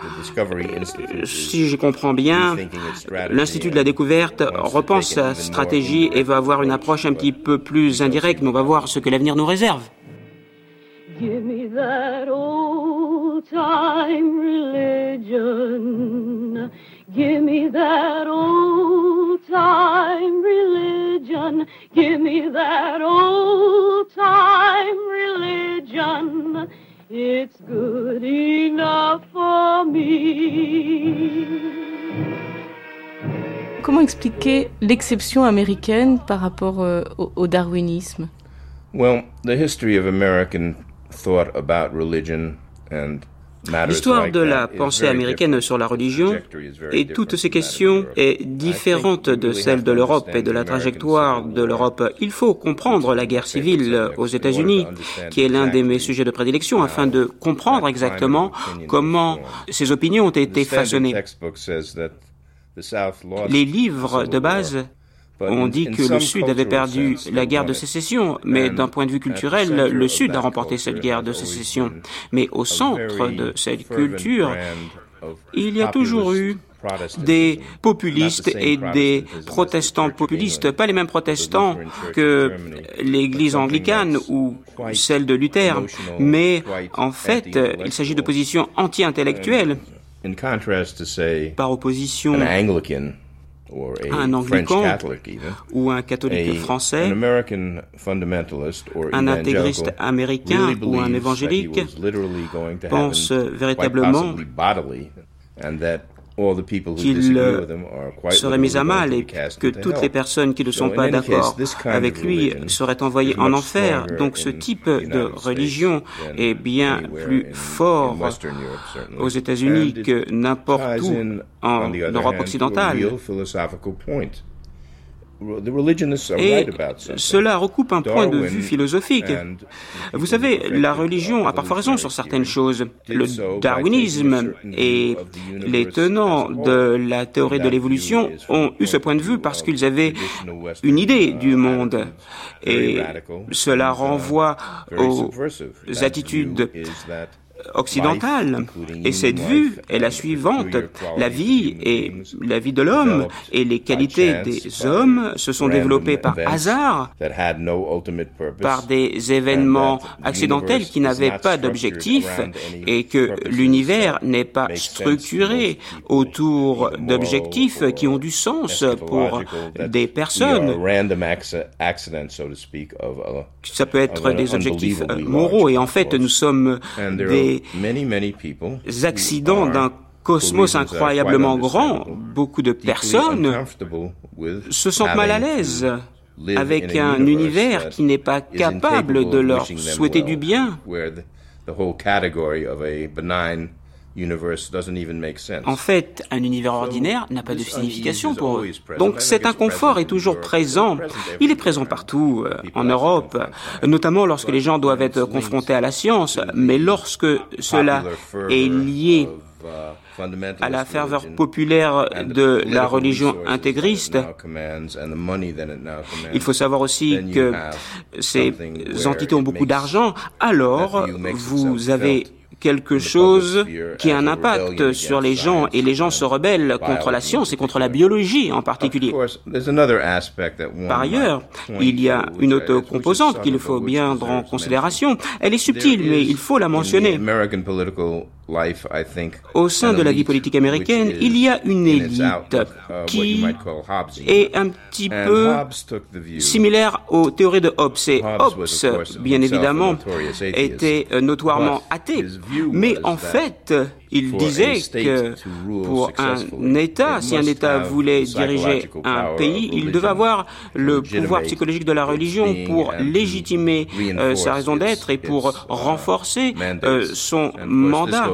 si je comprends bien, l'Institut de la découverte repense sa stratégie et va avoir une approche un petit peu plus indirecte, mais on va voir ce que l'avenir nous réserve. Give me that old time religion. Give me that old time religion. It's good enough for me. Comment expliquer l'exception américaine par rapport euh, au, au darwinisme Well, the history of American thought about religion and L'histoire de la pensée américaine sur la religion et toutes ces questions est différente de celle de l'Europe et de la trajectoire de l'Europe. Il faut comprendre la guerre civile aux États-Unis, qui est l'un de mes sujets de prédilection, afin de comprendre exactement comment ces opinions ont été façonnées. Les livres de base on dit que le Sud avait perdu la guerre de sécession, mais d'un point de vue culturel, le Sud a remporté cette guerre de sécession. Mais au centre de cette culture, il y a toujours eu des populistes et des protestants populistes, pas les mêmes protestants que l'Église anglicane ou celle de Luther, mais en fait, il s'agit de positions anti-intellectuelles. Par opposition un anglican ou un catholique français, un intégriste américain ou un évangélique pense véritablement qu'il serait mis à mal et que toutes les personnes qui ne sont pas d'accord avec lui seraient envoyées en enfer. Donc ce type de religion est bien plus fort aux États-Unis que n'importe où en Europe occidentale. Et cela recoupe un point de vue philosophique. Vous savez, la religion a parfois raison sur certaines choses. Le darwinisme et les tenants de la théorie de l'évolution ont eu ce point de vue parce qu'ils avaient une idée du monde. Et cela renvoie aux attitudes occidentale. Et cette vue est la suivante. La vie et la vie de l'homme et les qualités des hommes se sont développées par hasard, par des événements accidentels qui n'avaient pas d'objectif et que l'univers n'est pas structuré autour d'objectifs qui ont du sens pour des personnes. Ça peut être des objectifs moraux et en fait nous sommes des des accidents d'un cosmos incroyablement grand, beaucoup de personnes se sentent mal à l'aise avec un univers qui n'est pas capable de leur souhaiter du bien. En fait, un univers ordinaire n'a pas de signification pour eux. Donc cet inconfort est toujours présent. Il est présent partout euh, en Europe, notamment lorsque les gens doivent être confrontés à la science, mais lorsque cela est lié à la ferveur populaire de la religion intégriste. Il faut savoir aussi que ces entités ont beaucoup d'argent, alors vous avez quelque chose qui a un impact sur les gens et les gens se rebellent contre la science et contre la biologie en particulier. Par ailleurs, il y a une autre composante qu'il faut bien prendre en considération. Elle est subtile, mais il faut la mentionner. Au sein de la vie politique américaine, il y a une élite qui est un petit peu similaire aux théories de Hobbes. Et Hobbes, bien évidemment, était notoirement athée. Mais en fait, il disait que pour un État, si un État voulait diriger un pays, il devait avoir le pouvoir psychologique de la religion pour légitimer euh, sa raison d'être et pour renforcer euh, son mandat.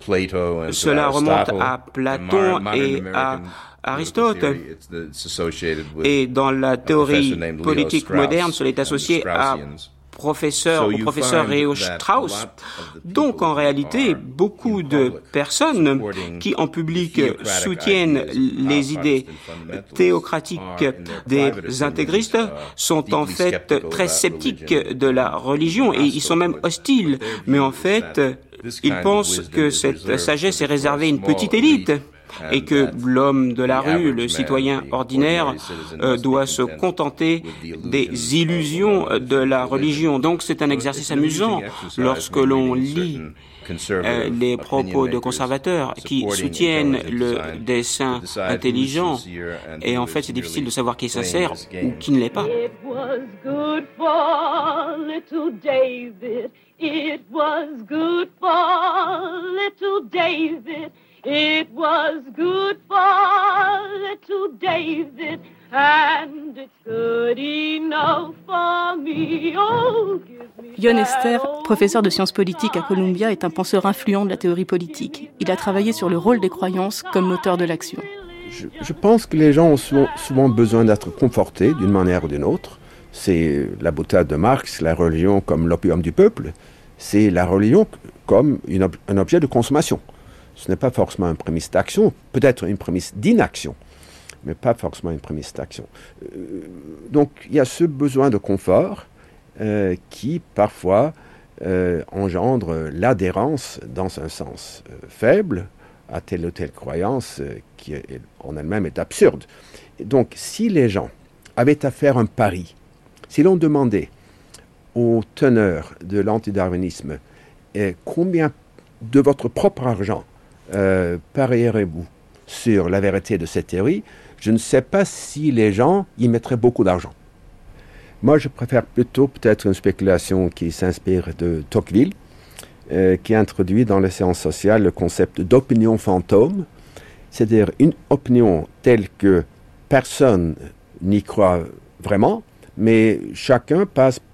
Cela remonte à Platon et à Aristote. Et dans la théorie politique moderne, cela est associé à professeur ou professeur Leo Strauss. Donc en réalité, beaucoup de personnes qui en public soutiennent les idées théocratiques des intégristes sont en fait très sceptiques de la religion et ils sont même hostiles. Mais en fait, ils pensent que cette sagesse est réservée à une petite élite et que l'homme de la rue, le citoyen ordinaire, euh, doit se contenter des illusions de la religion. Donc c'est un exercice amusant lorsque l'on lit euh, les propos de conservateurs qui soutiennent le dessin intelligent et en fait c'est difficile de savoir qui ça sert ou qui ne l'est pas. It was good for little David. It was good for little David, and it's good enough for me. Oh, Yon Esther, professeur de sciences politiques à Columbia, est un penseur influent de la théorie politique. Il a travaillé sur le rôle des croyances comme moteur de l'action. Je, pense que les gens ont souvent, besoin d'être confortés d'une manière ou d'une autre. C'est la boutade de Marx, la religion comme l'opium du peuple. C'est la religion comme un objet de consommation. Ce n'est pas forcément une prémisse d'action, peut-être une prémisse d'inaction, mais pas forcément une prémisse d'action. Euh, donc il y a ce besoin de confort euh, qui parfois euh, engendre l'adhérence dans un sens faible à telle ou telle croyance qui en elle-même est absurde. donc si les gens avaient à faire un pari, si l'on demandait aux teneurs de l'antidarwinisme combien de votre propre argent euh, parierez-vous sur la vérité de cette théorie Je ne sais pas si les gens y mettraient beaucoup d'argent. Moi, je préfère plutôt peut-être une spéculation qui s'inspire de Tocqueville, euh, qui introduit dans les séances sociales le concept d'opinion fantôme, c'est-à-dire une opinion telle que personne n'y croit vraiment, mais chacun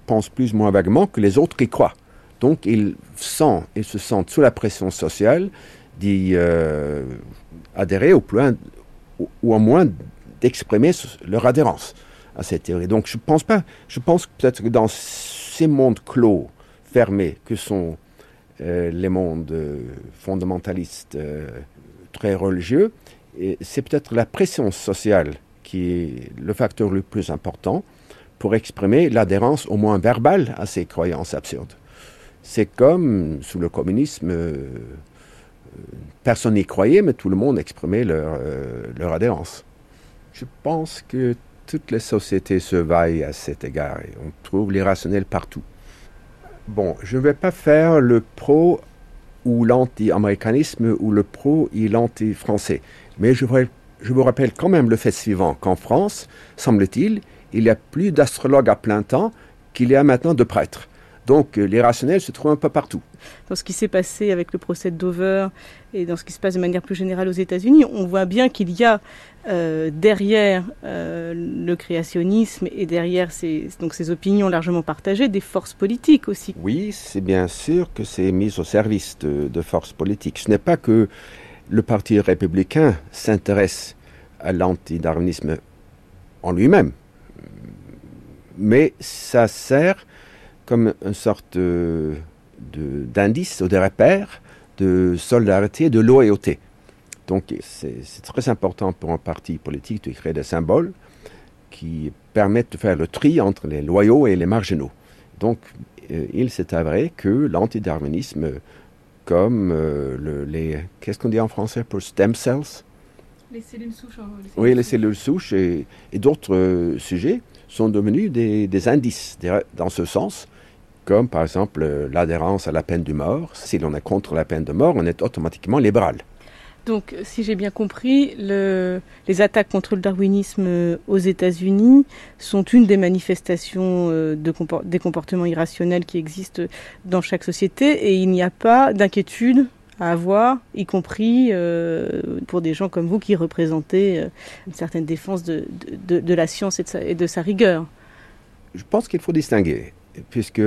pense plus ou moins vaguement que les autres y croient. Donc, ils, sent, ils se sentent sous la pression sociale d'y euh, adhérer au plus, ou, au moins d'exprimer leur adhérence à cette théorie. Donc je pense pas, je pense peut-être que dans ces mondes clos, fermés, que sont euh, les mondes euh, fondamentalistes très religieux, c'est peut-être la pression sociale qui est le facteur le plus important pour exprimer l'adhérence au moins verbale à ces croyances absurdes. C'est comme sous le communisme, personne n'y croyait, mais tout le monde exprimait leur, euh, leur adhérence. Je pense que toutes les sociétés se vaillent à cet égard et on trouve l'irrationnel partout. Bon, je ne vais pas faire le pro ou l'anti-américanisme ou le pro et l'anti-français, mais je, je vous rappelle quand même le fait suivant, qu'en France, semble-t-il, il y a plus d'astrologues à plein temps qu'il y a maintenant de prêtres. Donc l'irrationnel se trouve un peu partout. Dans ce qui s'est passé avec le procès de Dover et dans ce qui se passe de manière plus générale aux États-Unis, on voit bien qu'il y a euh, derrière euh, le créationnisme et derrière ces, donc ces opinions largement partagées des forces politiques aussi. Oui, c'est bien sûr que c'est mis au service de, de forces politiques. Ce n'est pas que le Parti républicain s'intéresse à l'antidarwinisme en lui-même, mais ça sert comme une sorte d'indice ou de repère de solidarité, de loyauté. Donc c'est très important pour un parti politique de créer des symboles qui permettent de faire le tri entre les loyaux et les marginaux. Donc euh, il s'est avéré que l'antidarwinisme, comme euh, le, les... Qu'est-ce qu'on dit en français pour stem cells? Les cellules souches. Hein, oui, les cellules souches et, d'autres euh, sujets sont devenus des, des indices dans ce sens comme par exemple euh, l'adhérence à la peine de mort. Si l'on est contre la peine de mort, on est automatiquement libéral. Donc, si j'ai bien compris, le, les attaques contre le darwinisme euh, aux États-Unis sont une des manifestations euh, de des comportements irrationnels qui existent dans chaque société et il n'y a pas d'inquiétude à avoir, y compris pour des gens comme vous qui représentez une certaine défense de, de, de la science et de, sa, et de sa rigueur. Je pense qu'il faut distinguer, puisque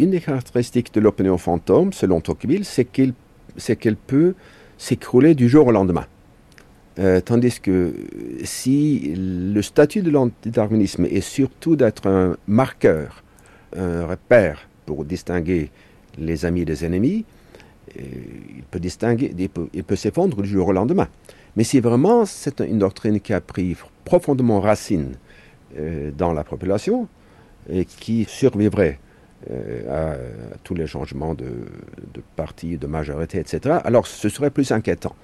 une des caractéristiques de l'opinion fantôme, selon Tocqueville, c'est qu'elle peut s'écrouler du jour au lendemain. Euh, tandis que si le statut de l'antidarwinisme est surtout d'être un marqueur, un repère pour distinguer les amis des ennemis, euh, il peut distinguer, il peut, s'effondrer du jour au lendemain. Mais si vraiment c'est une doctrine qui a pris profondément racine euh, dans la population et qui survivrait euh, à, tous les changements de, de parti, de majorité, etc., alors ce serait plus inquiétant.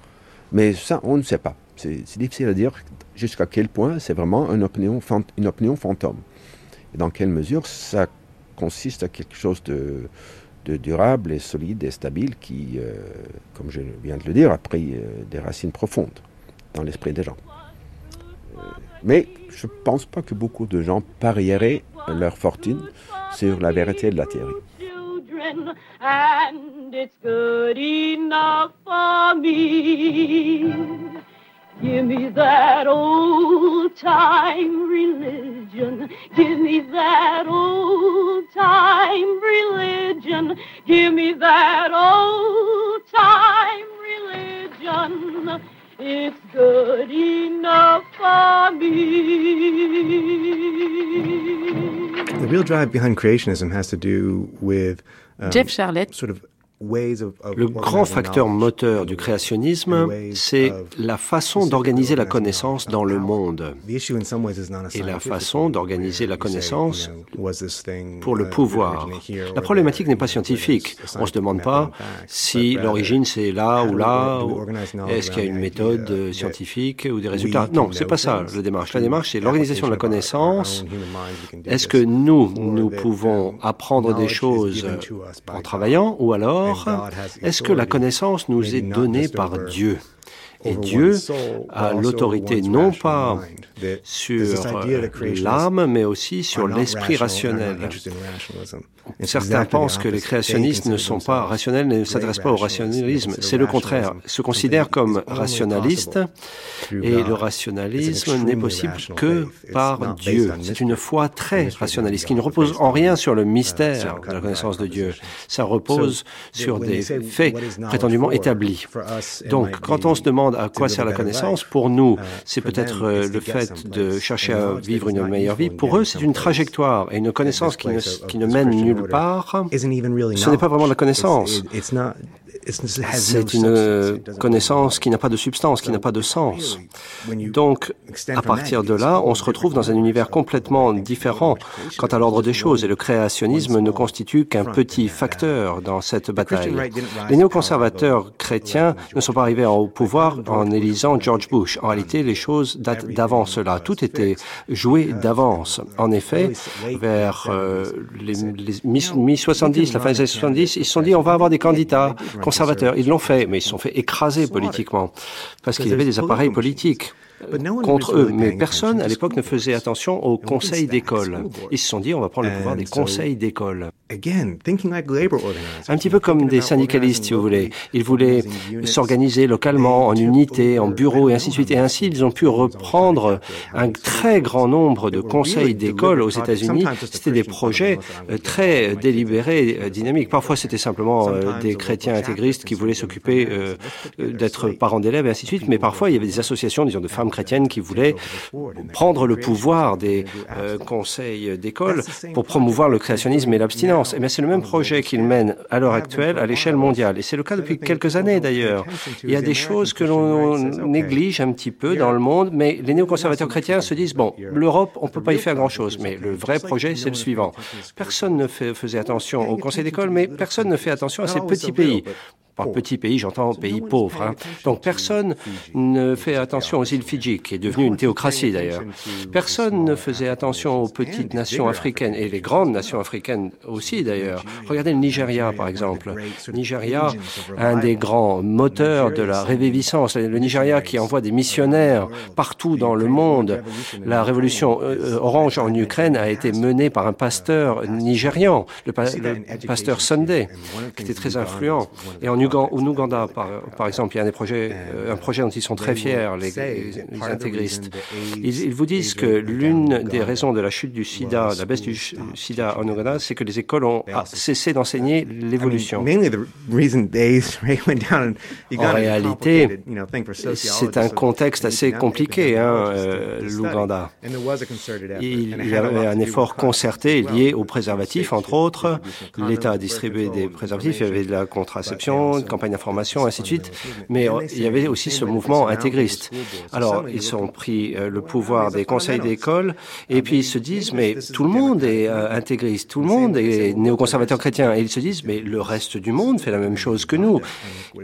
Mais ça, on ne sait pas. C'est difficile à dire jusqu'à quel point c'est vraiment une opinion, fantôme. Et dans quelle mesure ça consiste à quelque chose de, de durable et solide et stable qui, euh, comme je viens de le dire, a pris euh, des racines profondes dans l'esprit des gens. mais je ne pense pas que beaucoup de gens parieraient leur fortune sur la vérité de la théorie. And it's good enough for me. Give me that old time religion. Give me that old time religion. Give me that old time religion. It's good enough for me. The real drive behind creationism has to do with um, Jeff Charlotte. Sort of Le grand facteur moteur du créationnisme, c'est la façon d'organiser la connaissance dans le monde. Et la façon d'organiser la connaissance pour le pouvoir. La problématique n'est pas scientifique. On ne se demande pas si l'origine c'est là ou là, est-ce qu'il y a une méthode scientifique ou des résultats? Non, c'est pas ça la démarche. La démarche, c'est l'organisation de la connaissance. Est-ce que nous, nous pouvons apprendre des choses en travaillant ou alors est-ce que la connaissance nous est donnée par Dieu? Et Dieu a l'autorité non pas sur l'âme, mais aussi sur l'esprit rationnel. Certains pensent que les créationnistes ne sont pas rationnels, ne s'adressent pas au rationalisme. C'est le contraire. Se considèrent comme rationalistes et le rationalisme n'est possible que par Dieu. C'est une foi très rationaliste qui ne repose en rien sur le mystère de la connaissance de Dieu. Ça repose sur des faits prétendument établis. Donc, quand on se demande à quoi sert la connaissance, pour nous, c'est peut-être euh, le fait de chercher à vivre une meilleure vie. Pour eux, c'est une trajectoire et une connaissance qui ne, qui ne mène nulle part. Ce n'est pas vraiment de la connaissance. C'est une connaissance qui n'a pas de substance, qui n'a pas de sens. Donc, à partir de là, on se retrouve dans un univers complètement différent quant à l'ordre des choses, et le créationnisme ne constitue qu'un petit facteur dans cette bataille. Les néoconservateurs chrétiens ne sont pas arrivés au pouvoir en élisant George Bush. En réalité, les choses datent d'avant cela. Tout était joué d'avance. En effet, vers euh, les, mi-70, la fin des années 70, ils se sont dit on va avoir des candidats conservateurs. Ils l'ont fait, mais ils se sont fait écraser politiquement parce qu'il y avait des appareils politiques. Contre eux. Mais personne à l'époque ne faisait attention aux conseils d'école. Ils se sont dit, on va prendre le pouvoir des conseils d'école. Un petit peu comme des syndicalistes, si vous voulez. Ils voulaient s'organiser localement, en unité, en bureau, et ainsi de suite. Et ainsi, ils ont pu reprendre un très grand nombre de conseils d'école aux États-Unis. C'était des projets euh, très délibérés, euh, dynamiques. Parfois, c'était simplement euh, des chrétiens intégristes qui voulaient s'occuper d'être parents d'élèves, et ainsi de suite. Mais parfois, il y avait des associations, disons, de femmes chrétiennes qui voulaient prendre le pouvoir des conseils d'école pour promouvoir le créationnisme et l'abstinence. Et eh bien, c'est le même projet qu'ils mènent à l'heure actuelle à l'échelle mondiale. Et c'est le cas depuis quelques années, d'ailleurs. Il y a des choses que l'on néglige un petit peu dans le monde, mais les néoconservateurs chrétiens se disent, bon, l'Europe, on ne peut pas y faire grand-chose. Mais le vrai projet, c'est le suivant. Personne ne faisait attention au conseil d'école, mais personne ne fait attention à ces petits pays. Par petit pays, j'entends pays pauvre. Hein. Donc personne ne fait attention aux îles Fidji, qui est devenue une théocratie d'ailleurs. Personne ne faisait attention aux petites nations africaines et les grandes nations africaines aussi d'ailleurs. Regardez le Nigeria par exemple. Le Nigeria, un des grands moteurs de la réviviscence. Le Nigeria qui envoie des missionnaires partout dans le monde. La révolution euh, euh, orange en Ukraine a été menée par un pasteur nigérian, le, pasteur Sunday, qui était très influent. Et en au Ouganda, par, par, exemple, il y a des projets, euh, un projet dont ils sont très fiers, les, les intégristes. Ils, ils, vous disent que l'une des raisons de la chute du sida, de la baisse du sida en Ouganda, c'est que les écoles ont cessé d'enseigner l'évolution. En réalité, c'est un contexte assez compliqué, hein, euh, l'Ouganda. Il y avait un effort concerté lié aux préservatifs, entre autres. L'État a distribué des préservatifs, il y avait de la contraception, campagne d'information, ainsi de suite. Mais euh, il y avait aussi ce mouvement intégriste. Alors, ils ont pris euh, le pouvoir des conseils d'école et puis ils se disent, mais tout le monde est euh, intégriste, tout le monde est néoconservateur chrétien. Et ils se disent, mais le reste du monde fait la même chose que nous.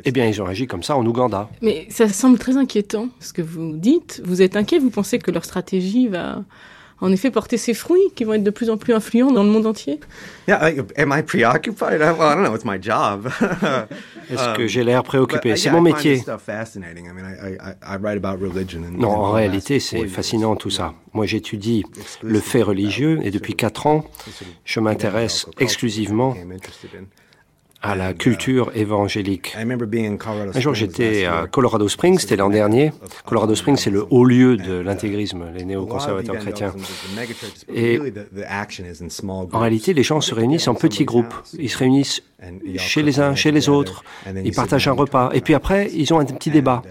Eh bien, ils ont agi comme ça en Ouganda. Mais ça semble très inquiétant, ce que vous dites. Vous êtes inquiet, vous pensez que leur stratégie va en effet porter ses fruits, qui vont être de plus en plus influents dans le monde entier. Est-ce que j'ai l'air préoccupé? C'est mon métier. Non, en réalité, c'est fascinant tout ça. Moi, j'étudie le fait religieux et depuis quatre ans, je m'intéresse exclusivement à la culture évangélique. Un jour, j'étais à Colorado Springs, c'était l'an dernier. Colorado Springs, c'est le haut lieu de l'intégrisme, les néoconservateurs chrétiens. Et en réalité, les gens se réunissent en petits groupes. Ils se réunissent chez les uns, chez les autres. Ils partagent un repas. Et puis après, ils ont un petit débat.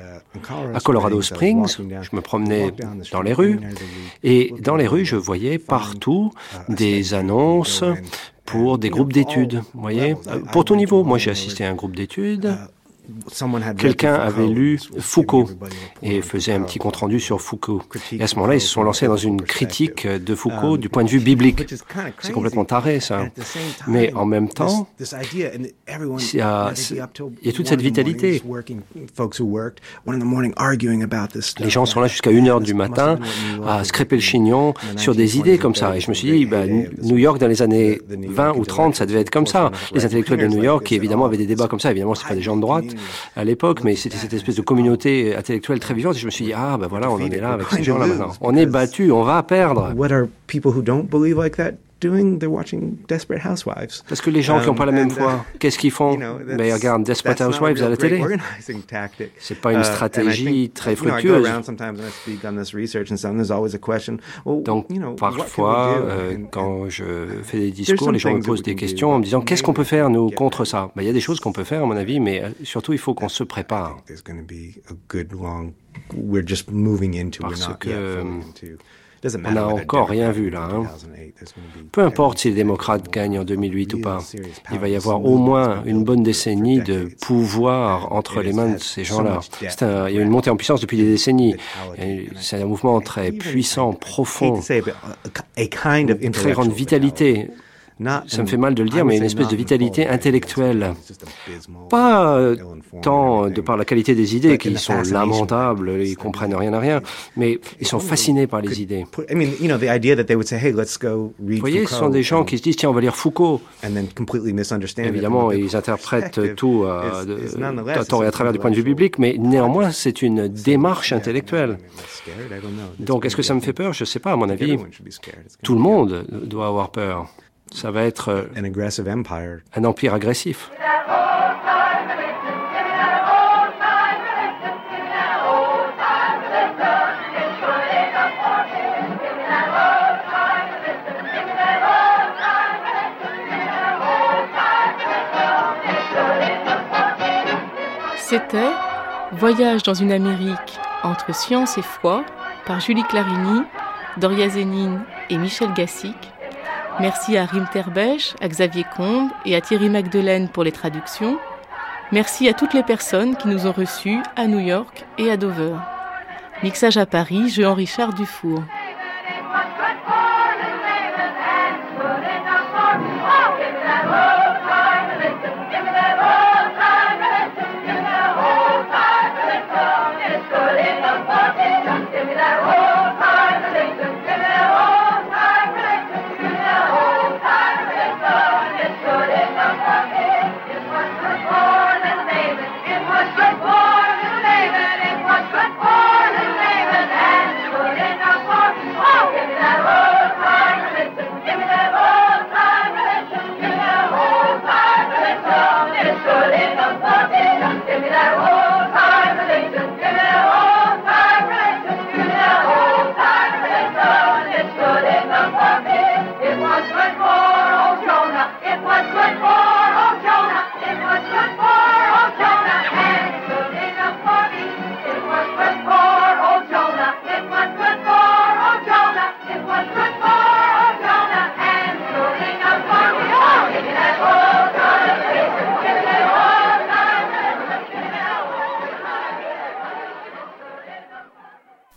À Colorado Springs, je me promenais dans les rues et dans les rues, je voyais partout des annonces pour des groupes d'études, voyez, pour tout niveau. Moi, j'ai assisté à un groupe d'études Quelqu'un avait lu Foucault et faisait un petit compte-rendu sur Foucault. Et à ce moment-là, ils se sont lancés dans une critique de Foucault du point de vue biblique. C'est complètement taré, ça. Mais en même temps, il y a, il y a toute cette vitalité. Les gens sont là jusqu'à 1h du matin à scraper le chignon sur des idées comme ça. Et je me suis dit, bah, New York dans les années 20 ou 30, ça devait être comme ça. Les intellectuels de New York, qui évidemment avaient des débats comme ça, évidemment, c'est pas des gens de droite, à l'époque, mais c'était cette espèce de communauté intellectuelle très vivante. Et je me suis dit, ah, ben voilà, on en est là avec ces gens-là maintenant. On est battu, on va perdre. Parce que les gens qui n'ont pas la même um, foi, qu'est-ce qu'ils font? ben, Ils regardent Desperate Housewives à la télé. C'est pas une uh, stratégie très fructueuse. Donc, parfois, euh, quand je fais des discours, les gens me posent des questions en me disant qu'est-ce qu'on peut faire, nous, contre ça? Ben, Il y a des choses qu'on peut faire, à mon avis, mais euh, surtout, il faut qu'on se prépare. Parce que on n'a encore rien vu là. Hein. Peu importe si les démocrates gagnent en 2008 ou pas, il va y avoir au moins une bonne décennie de pouvoir entre les mains de ces gens-là. il y a une montée en puissance depuis des décennies. C'est un mouvement très puissant, profond, une très grande vitalité ça me fait mal de le dire, mais une espèce de vitalité intellectuelle. Pas euh, tant de par la qualité des idées, qui sont lamentables, ils comprennent rien à rien, mais ils sont fascinés par les idées. Vous voyez, ce sont des gens qui se disent, tiens, on va lire Foucault. Évidemment, ils interprètent tout à, tort et à travers du point de vue biblique, mais néanmoins, c'est une démarche intellectuelle. Donc, est-ce que ça me fait peur? Je ne sais pas, à mon avis. Tout le monde doit avoir peur. Ça va être euh, un empire agressif. C'était Voyage dans une Amérique entre science et foi par Julie Clarini, Doria Zénine et Michel Gassic. Merci à Rim Terbèche, à Xavier Combe et à Thierry Magdelaine pour les traductions. Merci à toutes les personnes qui nous ont reçus à New York et à Dover. Mixage à Paris, Jean-Richard Dufour.